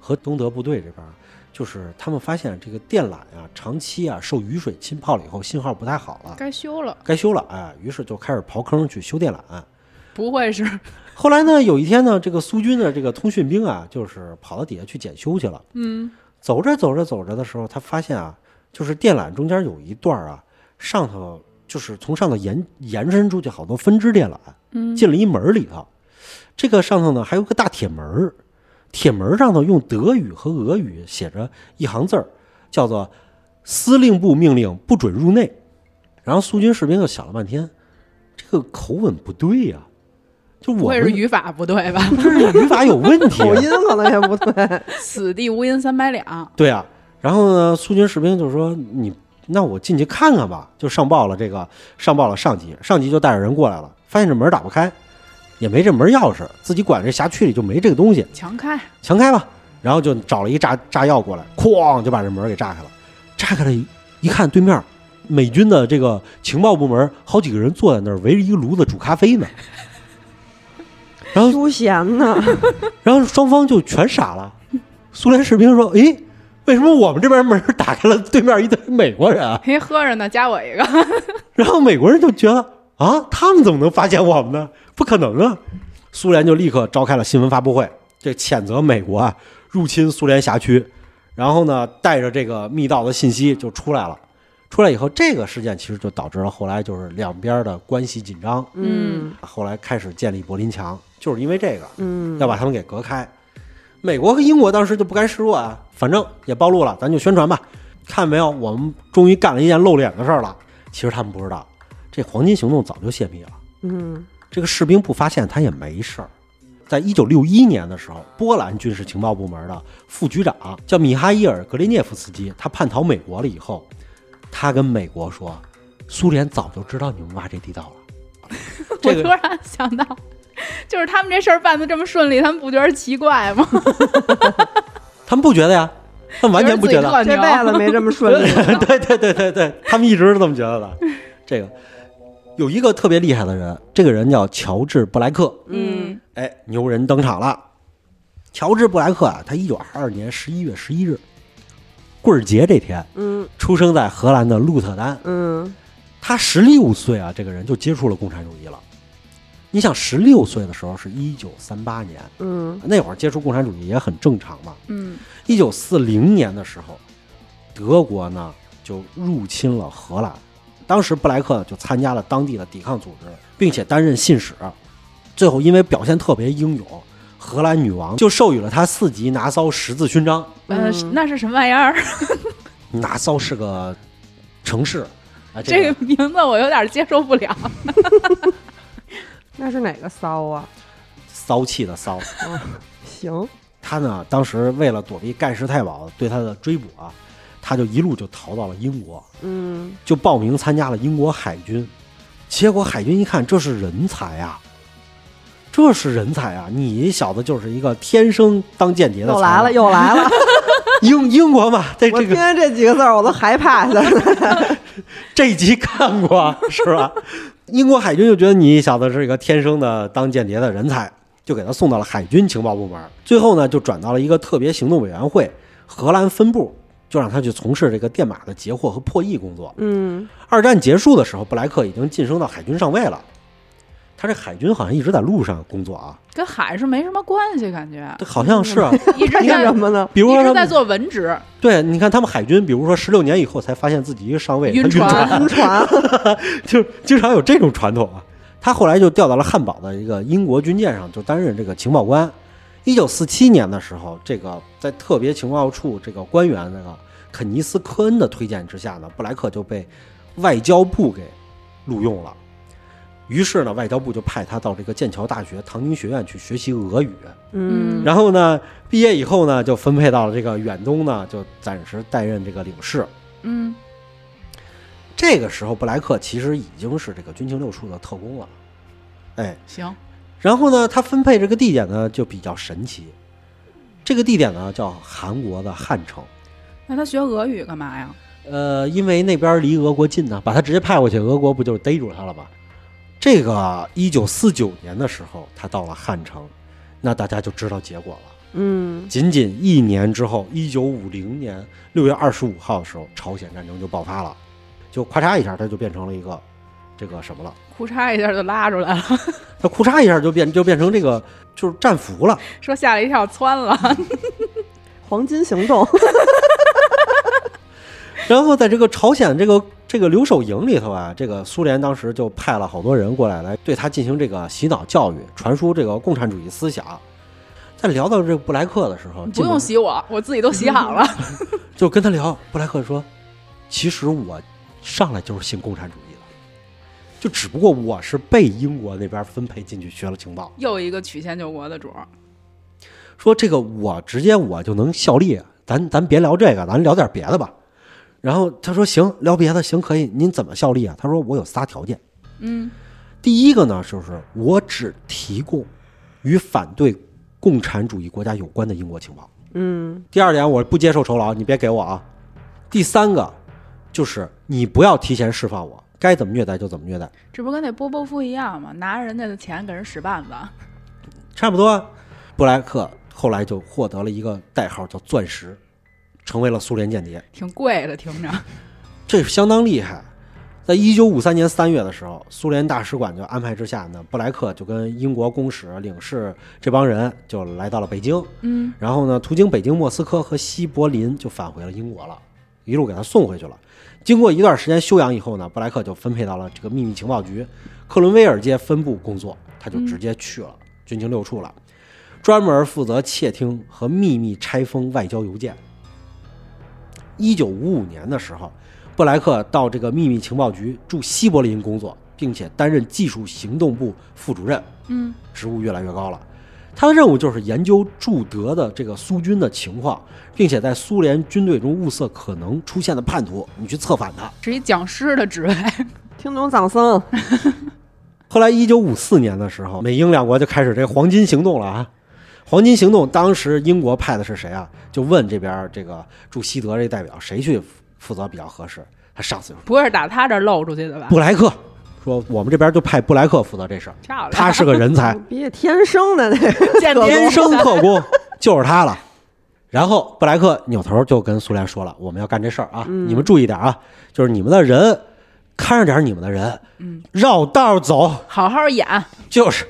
和东德部队这边，就是他们发现这个电缆啊，长期啊受雨水浸泡了以后，信号不太好了，该修了。该修了。哎，于是就开始刨坑去修电缆。不会是 后来呢，有一天呢，这个苏军的这个通讯兵啊，就是跑到底下去检修去了。嗯走着走着走着的时候，他发现啊，就是电缆中间有一段啊，上头就是从上头延延伸出去好多分支电缆，嗯进了一门里头。这个上头呢还有个大铁门儿，铁门儿上头用德语和俄语写着一行字儿，叫做“司令部命令不准入内”。然后苏军士兵就想了半天，这个口吻不对呀、就我们是语法不对吧？这是语法有问题、啊，口音可能也不对。此地无银三百两。对啊，然后呢，苏军士兵就说：“你那我进去看看吧。”就上报了这个，上报了上级，上级就带着人过来了，发现这门打不开，也没这门钥匙，自己管这辖区里就没这个东西，强开，强开吧。然后就找了一炸炸药过来，哐就把这门给炸开了。炸开了一一看，对面美军的这个情报部门好几个人坐在那儿，围着一个炉子煮咖啡呢。然后休闲呢？然后双方就全傻了。苏联士兵说：“诶，为什么我们这边门打开了，对面一堆美国人啊嘿，喝着呢，加我一个。”然后美国人就觉得啊，他们怎么能发现我们呢？不可能啊！苏联就立刻召开了新闻发布会，这谴责美国啊入侵苏联辖区，然后呢带着这个密道的信息就出来了。出来以后，这个事件其实就导致了后来就是两边的关系紧张，嗯后来开始建立柏林墙，就是因为这个。嗯，要把他们给隔开。美国和英国当时就不甘示弱啊，反正也暴露了，咱就宣传吧。看没有，我们终于干了一件露脸的事儿了。其实他们不知道，这黄金行动早就泄密了。嗯这个士兵不发现他也没事儿。在一九六一年的时候，波兰军事情报部门的副局长叫米哈伊尔·格列涅夫斯基，他叛逃美国了以后，他跟美国说，苏联早就知道你们挖这地道了。我这个突然想到，就是他们这事儿办得这么顺利，他们不觉得奇怪吗？他们不觉得呀，他们完全不觉得。得这辈子没这么顺利。对对对对对，他们一直是这么觉得的。这个有一个特别厉害的人，这个人叫乔治·布莱克。嗯哎，牛人登场了。乔治·布莱克啊，他一九二二年十一月十一日，棍儿节这天，嗯出生在荷兰的鹿特丹。嗯他十六岁啊，这个人就接触了共产主义了。你想，十六岁的时候是一九三八年，嗯那会儿接触共产主义也很正常嘛。嗯一九四零年的时候，德国呢就入侵了荷兰，当时布莱克就参加了当地的抵抗组织，并且担任信使。最后因为表现特别英勇，荷兰女王就授予了他四级拿骚十字勋章。呃，嗯那是什么玩意儿？拿骚是个城市啊，这个个名字我有点接受不了。那是哪个骚啊？骚气的骚。行，他呢，当时为了躲避盖世太保对他的追捕啊，他就一路就逃到了英国，嗯，就报名参加了英国海军。结果海军一看，这是人才啊，这是人才啊！你小子就是一个天生当间谍的又来了，又来了。英英国嘛，在我听这个见这几个字儿我都害怕现在。这一集看过是吧？英国海军就觉得你小子是一个天生的当间谍的人才，就给他送到了海军情报部门。最后呢，就转到了一个特别行动委员会荷兰分部，就让他去从事这个电码的截获和破译工作。嗯，二战结束的时候，布莱克已经晋升到海军上尉了。他这海军好像一直在路上工作啊，跟海是没什么关系，感觉这好像是啊。一直干在什么呢？比如一说他们直在做文职，对，你看他们海军，比如说十六年以后才发现自己一个上尉，他晕晕船船，晕船。就经常有这种传统啊。他后来就调到了汉堡的一个英国军舰上，就担任这个情报官。一九四七年的时候，这个在特别情报处这个官员那个肯尼斯·科恩的推荐之下呢，布莱克就被外交部给录用了。于是呢，外交部就派他到这个剑桥大学唐宁学院去学习俄语。嗯，然后呢，毕业以后呢，就分配到了这个远东呢，就暂时担任这个领事。嗯，这个时候，布莱克其实已经是这个军情六处的特工了。哎，行，然后呢，他分配这个地点呢就比较神奇，这个地点呢叫韩国的汉城。那他学俄语干嘛呀？呃，因为那边离俄国近呢，把他直接派过去，俄国不就逮住他了吗？这个一九四九年的时候，他到了汉城，那大家就知道结果了。嗯，仅仅一年之后，一九五零年六月二十五号的时候，朝鲜战争就爆发了，就咔嚓一下，他就变成了一个这个什么了？裤衩一下就拉出来了，他裤嚓一下就变就变成这个就是战俘了。说吓了一跳，窜了。黄金行动。然后在这个朝鲜这个这个留守营里头啊，这个苏联当时就派了好多人过来，来对他进行这个洗脑教育，传输这个共产主义思想。在聊到这个布莱克的时候，不用洗我，我自己都洗好了。就跟他聊，布莱克说：“其实我上来就是信共产主义的，就只不过我是被英国那边分配进去学了情报。又一个曲线救国的主儿，说这个我直接我就能效力，咱咱别聊这个，咱聊点别的吧。”然后他说：“行，聊别的行可以，您怎么效力啊？”他说：“我有仨条件。嗯，第一个呢，就是我只提供与反对共产主义国家有关的英国情报。”嗯第二点，我不接受酬劳，你别给我啊。第三个，就是你不要提前释放我，该怎么虐待就怎么虐待，这不跟那波波夫一样吗？拿着人家的钱给人使绊子。差不多。布莱克后来就获得了一个代号叫“钻石”，成为了苏联间谍，挺贵的，听着。这是相当厉害。在一九五三年三月的时候，苏联大使馆就安排之下呢，布莱克就跟英国公使、领事这帮人就来到了北京，嗯，然后呢，途经北京、莫斯科和西柏林，就返回了英国了，一路给他送回去了。经过一段时间休养以后呢，布莱克就分配到了这个秘密情报局克伦威尔街分部工作，他就直接去了军情六处了，专门负责窃听和秘密拆封外交邮件。一九五五年的时候，布莱克到这个秘密情报局驻西柏林工作，并且担任技术行动部副主任。嗯，职务越来越高了。他的任务就是研究驻德的这个苏军的情况，并且在苏联军队中物色可能出现的叛徒，你去策反他。是一讲师的职位。听懂藏僧。后来，一九五四年的时候，美英两国就开始这黄金行动了啊。黄金行动当时英国派的是谁啊？就问这边这个驻西德这代表谁去负责比较合适。他上司就说不会是打他这儿漏出去的吧？布莱克，说我们这边就派布莱克负责这事儿，他是个人才。别天生的那个，天生特工就是他了。然后布莱克扭头就跟苏联说了：“我们要干这事儿啊，嗯你们注意点啊，就是你们的人看着点你们的人，嗯，绕道走，好好演。就是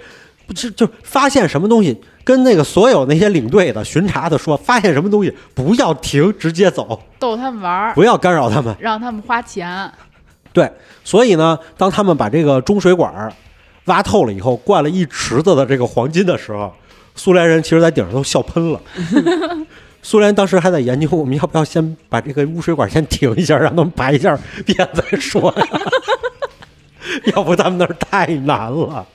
不就就发现什么东西，跟那个所有那些领队的巡查的说，发现什么东西不要停，直接走，逗他们玩，不要干扰他们。让他们花钱。对，所以呢，当他们把这个中水管儿挖透了以后，灌了一池子的这个黄金的时候，苏联人其实在顶上都笑喷了。苏联当时还在研究，我们要不要先把这个污水管先停一下，让他们排一下便再说呀？要不他们那儿太难了。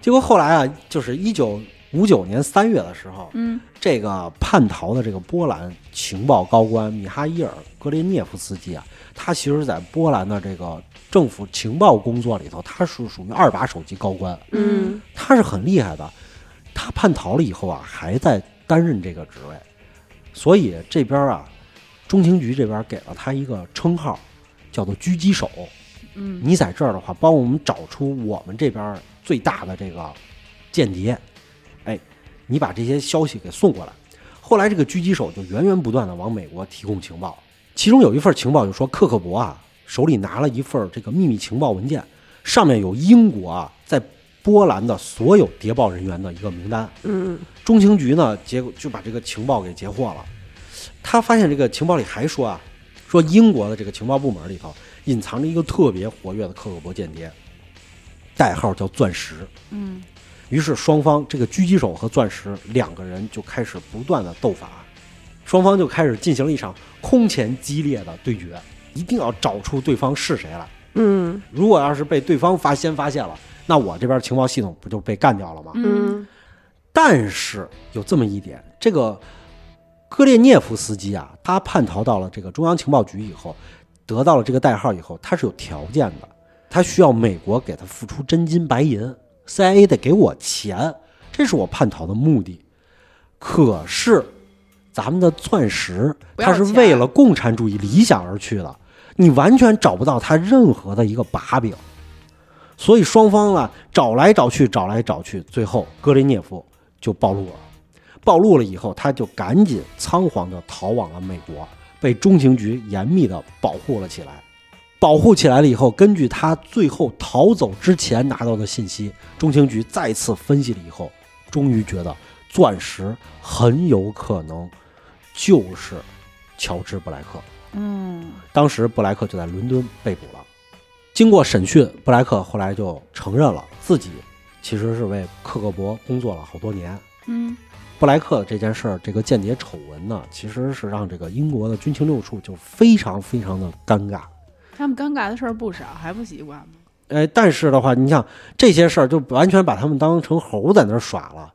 结果后来啊，就是一九五九年三月的时候，嗯这个叛逃的这个波兰情报高官米哈伊尔·格列涅夫斯基啊，他其实在波兰的这个政府情报工作里头，他是属于二把手级高官，嗯他是很厉害的。他叛逃了以后啊，还在担任这个职位，所以这边啊，中情局这边给了他一个称号，叫做狙击手。嗯你在这儿的话，帮我们找出我们这边最大的这个间谍，哎，你把这些消息给送过来。后来这个狙击手就源源不断的往美国提供情报，其中有一份情报就说克克伯啊手里拿了一份这个秘密情报文件，上面有英国啊在波兰的所有谍报人员的一个名单。嗯中情局呢，结果就把这个情报给截获了。他发现这个情报里还说啊，说英国的这个情报部门里头隐藏着一个特别活跃的克格勃间谍，代号叫钻石。嗯于是双方这个狙击手和钻石两个人就开始不断的斗法，双方就开始进行了一场空前激烈的对决，一定要找出对方是谁来。嗯如果要是被对方发先发现了，那我这边情报系统不就被干掉了吗？嗯嗯但是有这么一点，这个戈列涅夫斯基啊，他叛逃到了这个中央情报局以后，得到了这个代号以后，他是有条件的，他需要美国给他付出真金白银，CIA 得给我钱，这是我叛逃的目的。可是咱们的钻石，不要钱他是为了共产主义理想而去的，你完全找不到他任何的一个把柄。所以双方呢找来找去，找来找去，最后格雷涅夫就暴露了。暴露了以后，他就赶紧仓皇的逃往了美国，被中情局严密的保护了起来。保护起来了以后，根据他最后逃走之前拿到的信息，中情局再次分析了以后，终于觉得钻石很有可能就是乔治·布莱克。嗯当时布莱克就在伦敦被捕了。经过审讯，布莱克后来就承认了自己其实是为克格勃工作了好多年。嗯布莱克这件事儿，这个间谍丑闻呢，其实是让这个英国的军情六处就非常非常的尴尬。他们尴尬的事儿不少，还不习惯吗？哎，但是的话，你想这些事儿就完全把他们当成猴在那儿耍了。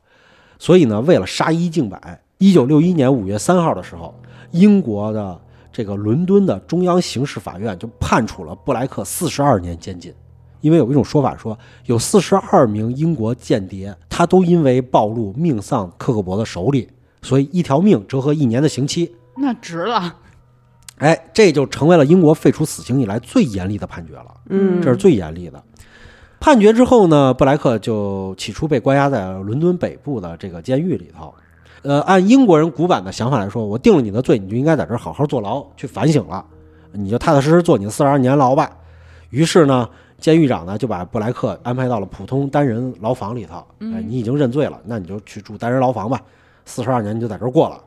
所以呢，为了杀一儆百，一九六一年五月三号的时候，英国的这个伦敦的中央刑事法院就判处了布莱克四十二年监禁。因为有一种说法说，有四十二名英国间谍，他都因为暴露命丧克格勃的手里，所以一条命折合一年的刑期。那值了。哎，这就成为了英国废除死刑以来最严厉的判决了。嗯，这是最严厉的。判决之后呢，布莱克就起初被关押在伦敦北部的这个监狱里头。呃，按英国人古板的想法来说，我定了你的罪，你就应该在这儿好好坐牢去反省了，你就踏踏实实坐你的四十二年牢吧。于是呢，监狱长呢就把布莱克安排到了普通单人牢房里头。哎，你已经认罪了，那你就去住单人牢房吧，四十二年你就在这儿过了。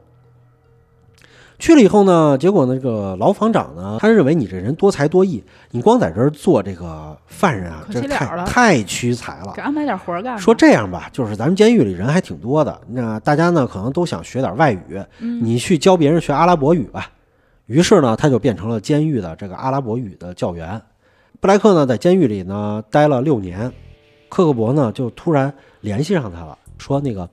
去了以后呢，结果呢，这个牢房长呢，他认为你这人多才多艺，你光在这儿做这个犯人啊，这太太屈才了给。安排点活儿干。说这样吧，就是咱们监狱里人还挺多的，那大家呢可能都想学点外语，嗯你去教别人学阿拉伯语吧。于是呢，他就变成了监狱的这个阿拉伯语的教员。布莱克呢在监狱里呢待了六年，克格勃呢就突然联系上他了，说那个，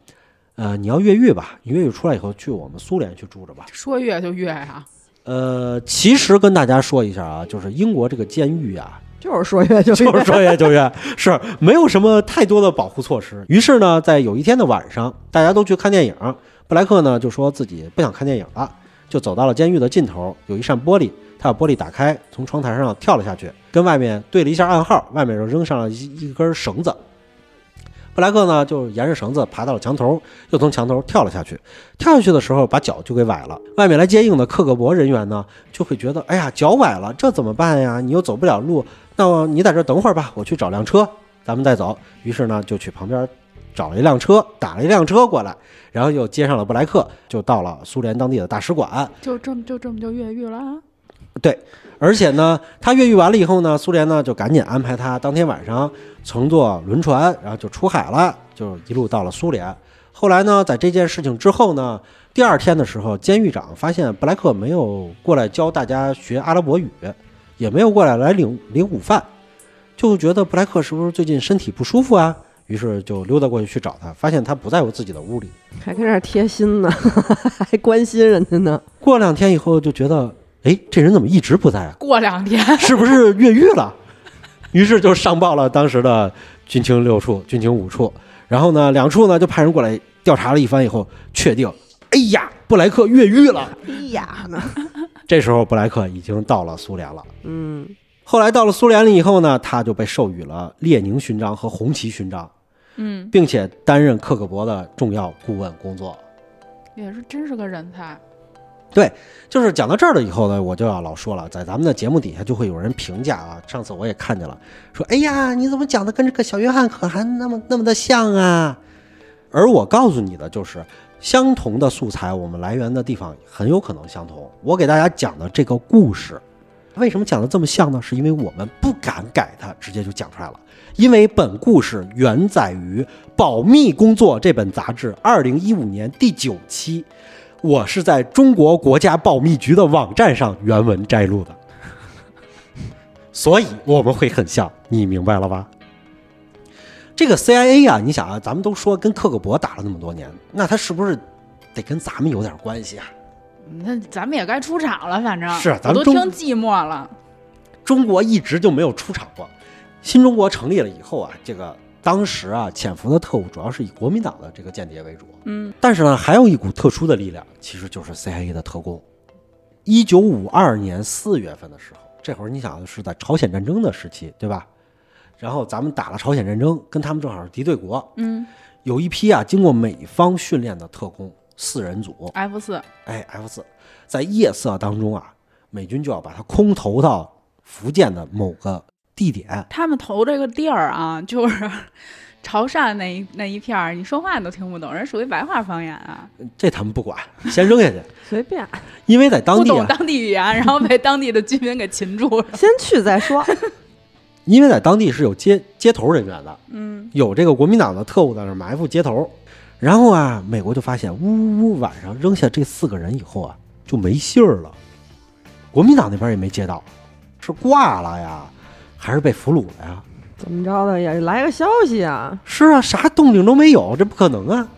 呃，你要越狱吧，你越狱出来以后去我们苏联去住着吧。说越就越呀。呃，其实跟大家说一下啊，就是英国这个监狱啊，就是说越就越 就是说越就越是没有什么太多的保护措施。于是呢，在有一天的晚上，大家都去看电影，布莱克呢就说自己不想看电影了，就走到了监狱的尽头，有一扇玻璃，他把玻璃打开，从窗台上跳了下去，跟外面对了一下暗号，外面就扔上了一一根绳子。布莱克呢，就沿着绳子爬到了墙头，又从墙头跳了下去。跳下去的时候，把脚就给崴了。外面来接应的克格勃人员呢，就会觉得，哎呀，脚崴了，这怎么办呀？你又走不了路，那你在这等会儿吧，我去找辆车，咱们再走。于是呢，就去旁边找了一辆车，打了一辆车过来，然后又接上了布莱克，就到了苏联当地的大使馆。就这么就这么就越狱了啊。而且呢，他越狱完了以后呢，苏联呢就赶紧安排他当天晚上乘坐轮船，然后就出海了，就一路到了苏联。后来呢，在这件事情之后呢，第二天的时候，监狱长发现布莱克没有过来教大家学阿拉伯语，也没有过来来领领午饭，就觉得布莱克是不是最近身体不舒服啊？于是就溜达过去去找他，发现他不在我自己的屋里。还跟这儿贴心呢，还关心人家呢。过两天以后就觉得，哎，这人怎么一直不在啊？过两天，是不是越狱了？于是就上报了当时的军情六处、军情五处，然后呢，两处呢就派人过来调查了一番以后，确定，哎呀，布莱克越狱了。哎呀呢，这时候布莱克已经到了苏联了。嗯，后来到了苏联了以后呢，他就被授予了列宁勋章和红旗勋章，嗯，并且担任克格勃的重要顾问工作。也是真是个人才。对就是讲到这儿了以后呢，我就要老说了，在咱们的节目底下就会有人评价啊。上次我也看见了，说：“哎呀，你怎么讲的跟这个小约翰可汗那么那么的像啊？”而我告诉你的就是，相同的素材，我们来源的地方很有可能相同。我给大家讲的这个故事，为什么讲的这么像呢？是因为我们不敢改它，直接就讲出来了。因为本故事原载于《保密工作》这本杂志二零一五年第九期。我是在中国国家保密局的网站上原文摘录的，所以我们会很像，你明白了吧？这个 CIA 啊，你想啊，咱们都说跟克格勃打了那么多年，那他是不是得跟咱们有点关系啊？那咱们也该出场了，反正是咱们都听寂寞了。中国一直就没有出场过。新中国成立了以后啊，这个当时啊，潜伏的特务主要是以国民党的这个间谍为主。嗯但是呢，还有一股特殊的力量，其实就是 CIA 的特工。一九五二年四月份的时候，这会儿你想是在朝鲜战争的时期，对吧？然后咱们打了朝鲜战争，跟他们正好是敌对国，嗯有一批啊经过美方训练的特工四人组，，F 四，哎，F 四，在夜色当中啊，美军就要把它空投到福建的某个地点。他们投这个地儿啊，就是 潮汕那一那一片儿，你说话你都听不懂，人属于白话方言啊，这他们不管，先扔下去，随便，因为在当地啊，不懂当地语言，然后被当地的居民给擒住了。先去再说。因为在当地是有接接头人员的，嗯。有这个国民党的特务在那埋伏接头，然后啊，美国就发现，呜呜呜，晚上扔下这四个人以后啊，就没信儿了。国民党那边也没接到，是挂了呀，还是被俘虏了呀？怎么着的也来个消息啊？是啊，啥动静都没有，这不可能啊。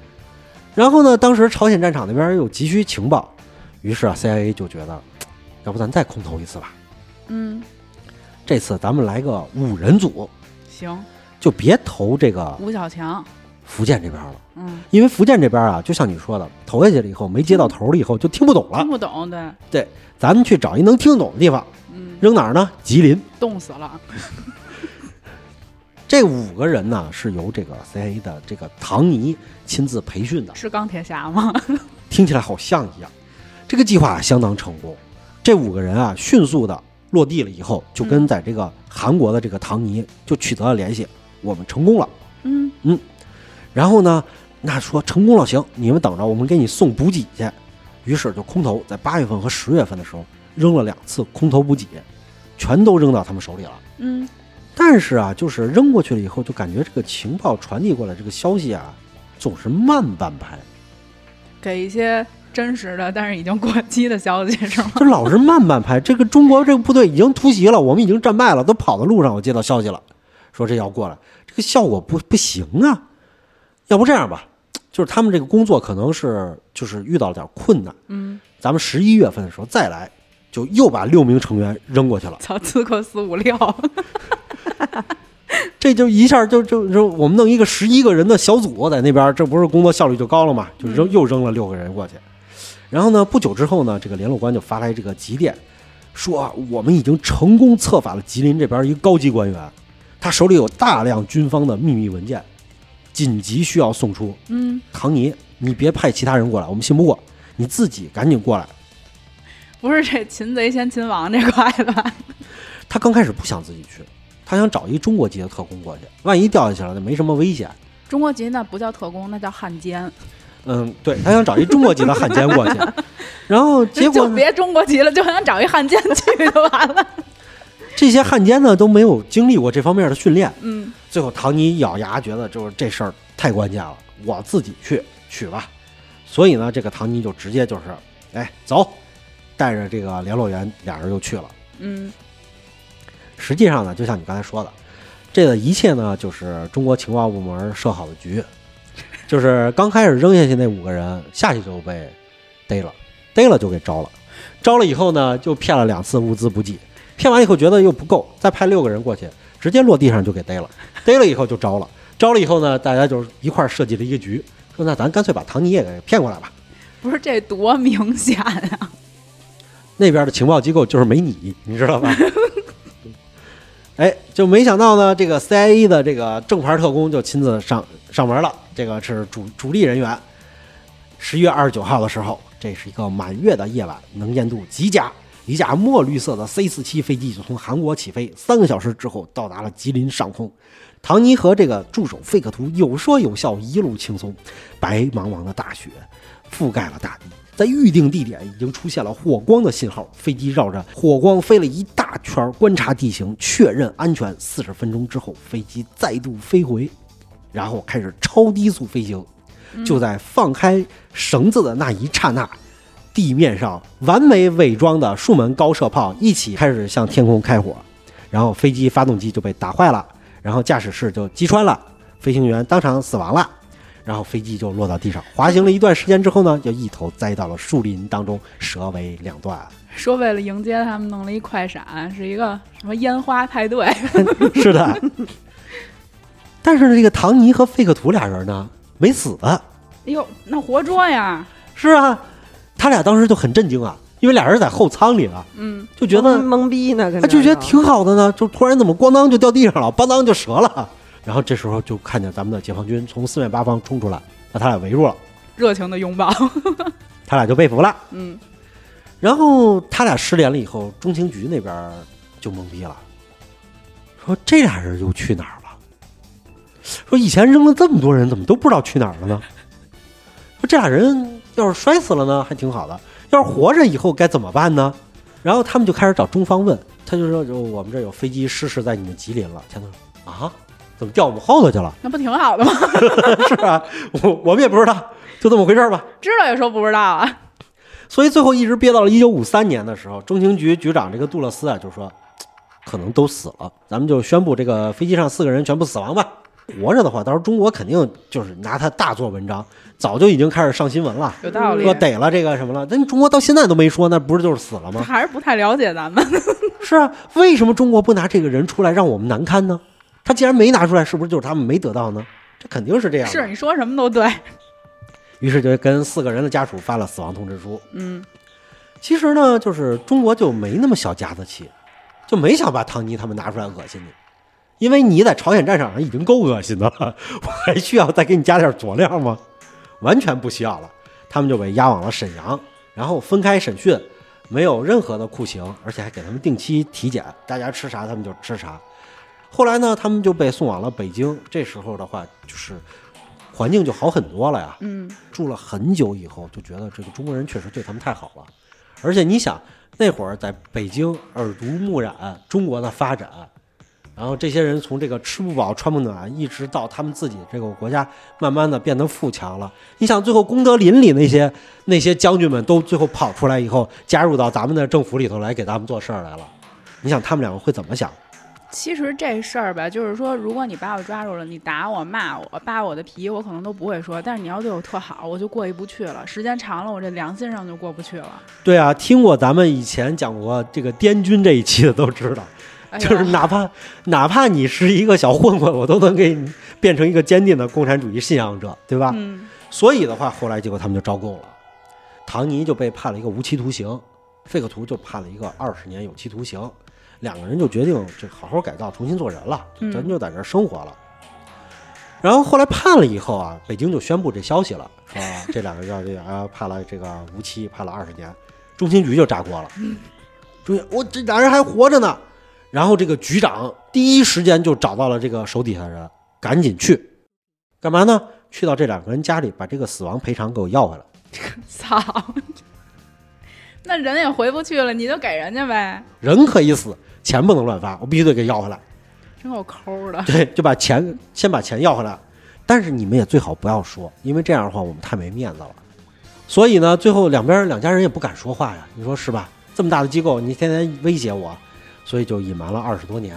然后呢，当时朝鲜战场那边又急需情报，于是啊，CIA 就觉得，要不咱再空投一次吧。嗯，这次咱们来个五人组，行，就别投这个吴小强，福建这边了。嗯，因为福建这边啊，就像你说的，投下去了以后没接到头了以后就听不懂了听。不懂，对对，咱们去找一能听懂的地方，嗯，扔哪儿呢？吉林。冻死了。这五个人呢是由这个 CIA 的这个唐尼亲自培训的，是钢铁侠吗？听起来好像一样。这个计划相当成功，这五个人啊迅速的落地了以后，就跟在这个韩国的这个唐尼就取得了联系，我们成功了。嗯嗯然后呢，那说成功了，行，你们等着，我们给你送补给去。于是就空投，在八月份和十月份的时候扔了两次空投补给，全都扔到他们手里了。嗯，但是啊，就是扔过去了以后，就感觉这个情报传递过来这个消息啊，总是慢半拍，给一些真实的，但是已经过期的消息是吗？就老是慢半拍。这个中国这个部队已经突袭了，我们已经战败了，都跑到路上，我接到消息了，说这要过来，这个效果不不行啊。要不这样吧，就是他们这个工作可能是就是遇到了点困难，嗯，咱们十一月份的时候再来，就又把六名成员扔过去了。操，刺客四五六，这就一下就就就我们弄一个十一个人的小组在那边，这不是工作效率就高了吗？就扔又扔了六个人过去。然后呢，不久之后呢，这个联络官就发来这个急电，说啊我们已经成功策反了吉林这边一个高级官员，他手里有大量军方的秘密文件，紧急需要送出。嗯，唐尼，你别派其他人过来，我们信不过，你自己赶紧过来。不是这擒贼先擒王这块的吧？他刚开始不想自己去，他想找一中国籍的特工过去，万一掉下去了，那没什么危险。中国籍那不叫特工，那叫汉奸。嗯，对他想找一中国籍的汉奸过去，然后结果就别中国籍了，就想找一汉奸去就完了。这些汉奸呢都没有经历过这方面的训练。嗯最后唐尼咬牙觉得就是这事儿太关键了，我自己去取吧。所以呢，这个唐尼就直接就是，哎，走，带着这个联络员俩人就去了。嗯。实际上呢，就像你刚才说的，这个一切呢，就是中国情报部门设好的局，就是刚开始扔下去那五个人下去就被逮了，逮了就给招了，招了以后呢，就骗了两次物资补给，骗完以后觉得又不够，再派六个人过去，直接落地上就给逮了，逮了以后就招了，招了以后呢，大家就一块儿设计了一个局，说那咱干脆把唐尼也给骗过来吧。不是这多明显啊！那边的情报机构就是没你，你知道吧？哎，就没想到呢，这个 CIA 的这个正牌特工就亲自上上门了，这个是主主力人员。十一月二十九号的时候，这是一个满月的夜晚，能见度极佳，一架墨绿色的 C 四七飞机就从韩国起飞，三个小时之后到达了吉林上空。唐尼和这个助手费克图有说有笑，一路轻松。白茫茫的大雪覆盖了大地。在预定地点已经出现了火光的信号，飞机绕着火光飞了一大圈，观察地形，确认安全。四十分钟之后，飞机再度飞回，然后开始超低速飞行。就在放开绳子的那一刹那，地面上完美伪装的数门高射炮一起开始向天空开火，然后飞机发动机就被打坏了，然后驾驶室就击穿了，飞行员当场死亡了。然后飞机就落到地上，滑行了一段时间之后呢，就一头栽到了树林当中，折为两段。说为了迎接他们，弄了一快闪，是一个什么烟花派对？是的。但是呢，这个唐尼和费克图俩人呢，没死。哎呦，那活捉呀！是啊，他俩当时就很震惊啊，因为俩人在后舱里了，嗯，就觉得懵逼呢，他就觉得挺好的呢，就突然怎么咣当就掉地上了，咣当就折了。然后这时候就看见咱们的解放军从四面八方冲出来，把他俩围住了，热情的拥抱，他俩就被俘了。嗯，然后他俩失联了以后，中情局那边就懵逼了，说这俩人又去哪儿了？说以前扔了这么多人，怎么都不知道去哪儿了呢？说这俩人要是摔死了呢，还挺好的；要是活着以后该怎么办呢？然后他们就开始找中方问，他就说：“就我们这有飞机失事在你们吉林了。”前头说：“啊。”怎么掉我们后头去了？那不挺好的吗？是啊，我我们也不知道，就这么回事吧。知道也说不知道啊。所以最后一直憋到了一九五三年的时候，中情局局长这个杜勒斯啊，就说可能都死了，咱们就宣布这个飞机上四个人全部死亡吧。活着的话，到时候中国肯定就是拿他大做文章，早就已经开始上新闻了。有道理。说逮了这个什么了？那中国到现在都没说，那不是就是死了吗？还是不太了解咱们。是啊，为什么中国不拿这个人出来让我们难堪呢？他既然没拿出来，是不是就是他们没得到呢？这肯定是这样。是你说什么都对。于是就跟四个人的家属发了死亡通知书。嗯，其实呢，就是中国就没那么小家子气，就没想把唐尼他们拿出来恶心你，因为你在朝鲜战场上已经够恶心的了，我还需要再给你加点佐料吗？完全不需要了。他们就被押往了沈阳，然后分开审讯，没有任何的酷刑，而且还给他们定期体检，大家吃啥他们就吃啥。后来呢，他们就被送往了北京。这时候的话，就是环境就好很多了呀。嗯，住了很久以后，就觉得这个中国人确实对他们太好了。而且你想，那会儿在北京耳濡目染中国的发展，然后这些人从这个吃不饱穿不暖，一直到他们自己这个国家慢慢的变得富强了。你想，最后功德林里那些那些将军们都最后跑出来以后，加入到咱们的政府里头来给咱们做事儿来了。你想他们两个会怎么想？其实这事儿吧，就是说，如果你把我抓住了，你打我、骂我、扒我的皮，我可能都不会说。但是你要对我特好，我就过意不去了。时间长了，我这良心上就过不去了。对啊，听过咱们以前讲过这个滇军这一期的都知道，就是哪怕哪怕你是一个小混混，我都能给你变成一个坚定的共产主义信仰者，对吧？嗯。所以的话，后来结果他们就招供了，唐尼就被判了一个无期徒刑，费克图就判了一个二十年有期徒刑。两个人就决定这好好改造，重新做人了，咱就在这生活了。然后后来判了以后啊，北京就宣布这消息了，说这两个要这啊判了这个无期，判了二十年，中情局就炸锅了。中情，我这俩人还活着呢。然后这个局长第一时间就找到了这个手底下的人，赶紧去干嘛呢？去到这两个人家里，把这个死亡赔偿给我要回来。操！那人也回不去了，你就给人家呗。人可以死。钱不能乱发，我必须得给要回来。真够抠的。对，就把钱先把钱要回来，但是你们也最好不要说，因为这样的话我们太没面子了。所以呢，最后两边两家人也不敢说话呀，你说是吧？这么大的机构，你天天威胁我，所以就隐瞒了二十多年。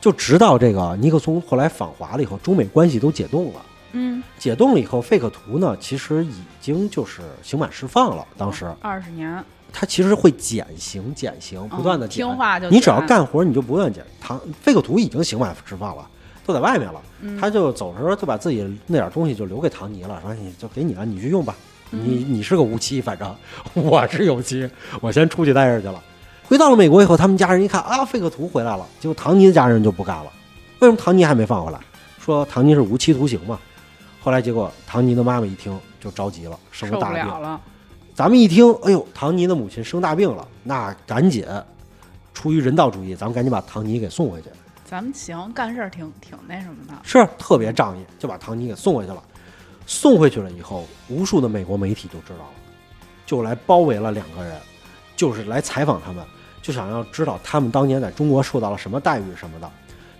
就直到这个尼克松后来访华了以后，中美关系都解冻了。嗯，解冻了以后，费克图呢，其实已经就是刑满释放了。当时二十年，他其实会减刑、减刑，不断的嗯减。听话就你只要干活，你就不断减。唐费克图已经刑满释放了，都在外面了。嗯他就走的时候就把自己那点东西就留给唐尼了，说你就给你了，你去用吧。嗯你你是个无期，反正我是有期，我先出去待着去了。回到了美国以后，他们家人一看啊，费克图回来了，结果唐尼的家人就不干了。为什么唐尼还没放回来？说唐尼是无期徒刑嘛。后来结果唐尼的妈妈一听就着急了，生了大病。咱们一听，哎呦，唐尼的母亲生大病了，那赶紧出于人道主义，咱们赶紧把唐尼给送回去。咱们行，干事儿挺挺那什么的。是特别仗义，就把唐尼给送回去了。送回去了以后，无数的美国媒体就知道了，就来包围了两个人，就是来采访他们，就想要知道他们当年在中国受到了什么待遇什么的。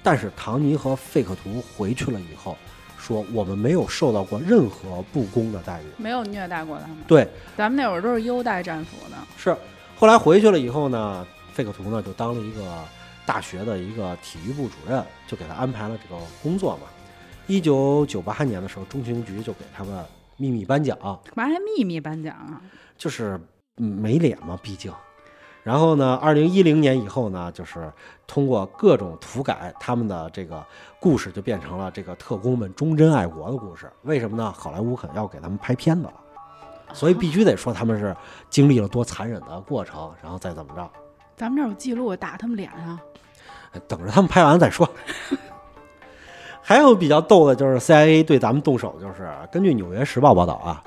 但是唐尼和费克图回去了以后，说我们没有受到过任何不公的待遇。没有虐待过他们，对，咱们那会儿都是优待战俘的。是后来回去了以后呢，费克图呢就当了一个大学的一个体育部主任，就给他安排了这个工作嘛。一九九八年的时候，中情局就给他们秘密颁奖，干嘛还秘密颁奖啊？就是嗯没脸嘛，毕竟。然后呢，二零一零年以后呢，就是通过各种涂改，他们的这个故事就变成了这个特工们忠贞爱国的故事。为什么呢？好莱坞可能要给他们拍片子了，所以必须得说他们是经历了多残忍的过程，然后再怎么着。咱们这儿有记录，打他们脸啊！等着他们拍完再说。还有比较逗的就是 CIA 对咱们动手，就是根据《纽约时报》报道啊，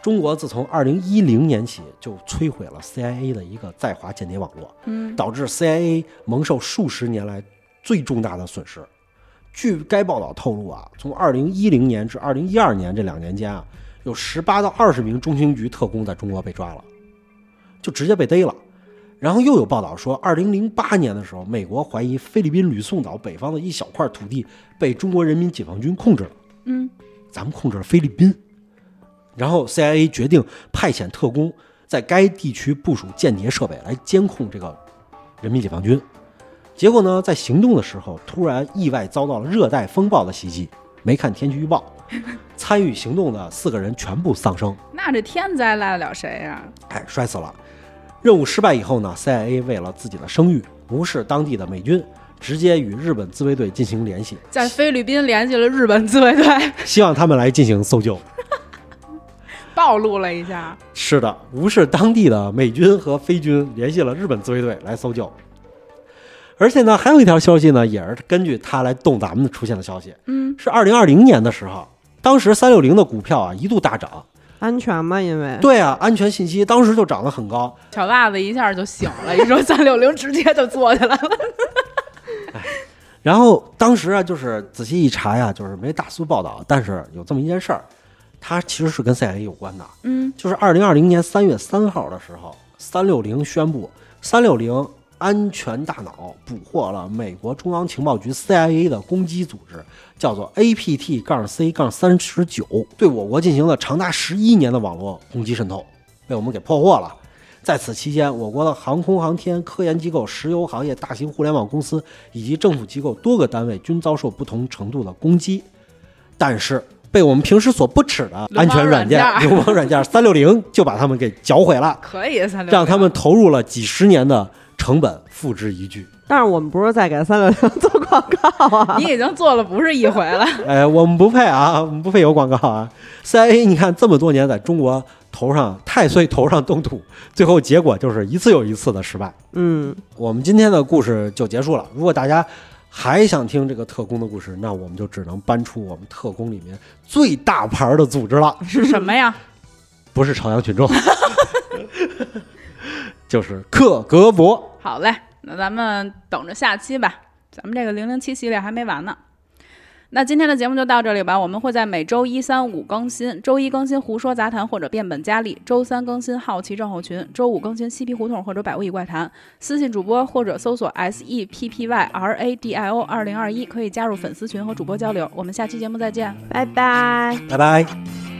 中国自从2010年起就摧毁了 CIA 的一个在华间谍网络，嗯，导致 CIA 蒙受数十年来最重大的损失。据该报道透露啊，从2010年至2012年这两年间啊，有18到20名中情局特工在中国被抓了，就直接被逮了。然后又有报道说，二零零八年的时候，美国怀疑菲律宾吕宋岛北方的一小块土地被中国人民解放军控制了，嗯，咱们控制了菲律宾。然后 CIA 决定派遣特工在该地区部署间谍设备来监控这个人民解放军。结果呢，在行动的时候，突然意外遭到了热带风暴的袭击，没看天气预报，参与行动的四个人全部丧生。那这天灾赖得了谁呀、哎，摔死了。任务失败以后呢，CIA 为了自己的声誉，无视当地的美军，直接与日本自卫队进行联系，在菲律宾联系了日本自卫队，希望他们来进行搜救。暴露了一下。是的，无视当地的美军和菲军，联系了日本自卫队来搜救。而且呢，还有一条消息呢，也是根据他来动咱们出现的消息，嗯，是二零二零年的时候，当时三六零的股票啊一度大涨。安全吗，因为对啊，安全信息当时就涨得很高。小袜子一下就醒了，一说三六零直接就坐起来了。然后当时啊，就是仔细一查呀，就是没大苏报道，但是有这么一件事儿，它其实是跟 CIA 有关的。嗯，就是二零二零年三月三号的时候，三六零宣布，三六零安全大脑捕获了美国中央情报局 CIA 的攻击组织，叫做 APT 杠 C 杠三十九，对我国进行了长达十一年的网络攻击渗透，被我们给破获了。在此期间，我国的航空航天、科研机构、石油行业、大型互联网公司以及政府机构多个单位均遭受不同程度的攻击，但是被我们平时所不耻的安全软件流氓软件三六零就把他们给搅毁了。可以三六零，让他们投入了几十年的成本付之一炬。但是我们不是在给三六零做广告啊，你已经做了不是一回了。哎，我们不配啊，我们不配有广告啊。CIA 你看这么多年在中国头上太岁头上动土，最后结果就是一次又一次的失败。嗯，我们今天的故事就结束了。如果大家还想听这个特工的故事，那我们就只能搬出我们特工里面最大牌的组织了，是什么呀？不是朝阳群众，就是克格勃。好嘞，那咱们等着下期吧。咱们这个零零七系列还没完呢。那今天的节目就到这里吧。我们会在每周一、三、五更新，周一更新胡说杂谈或者变本加厉，周三更新好奇症候群，周五更新嬉皮胡同或者百物语怪谈。私信主播或者搜索 S E P P Y R A D I O 二零二一，可以加入粉丝群和主播交流。我们下期节目再见。拜拜。拜拜。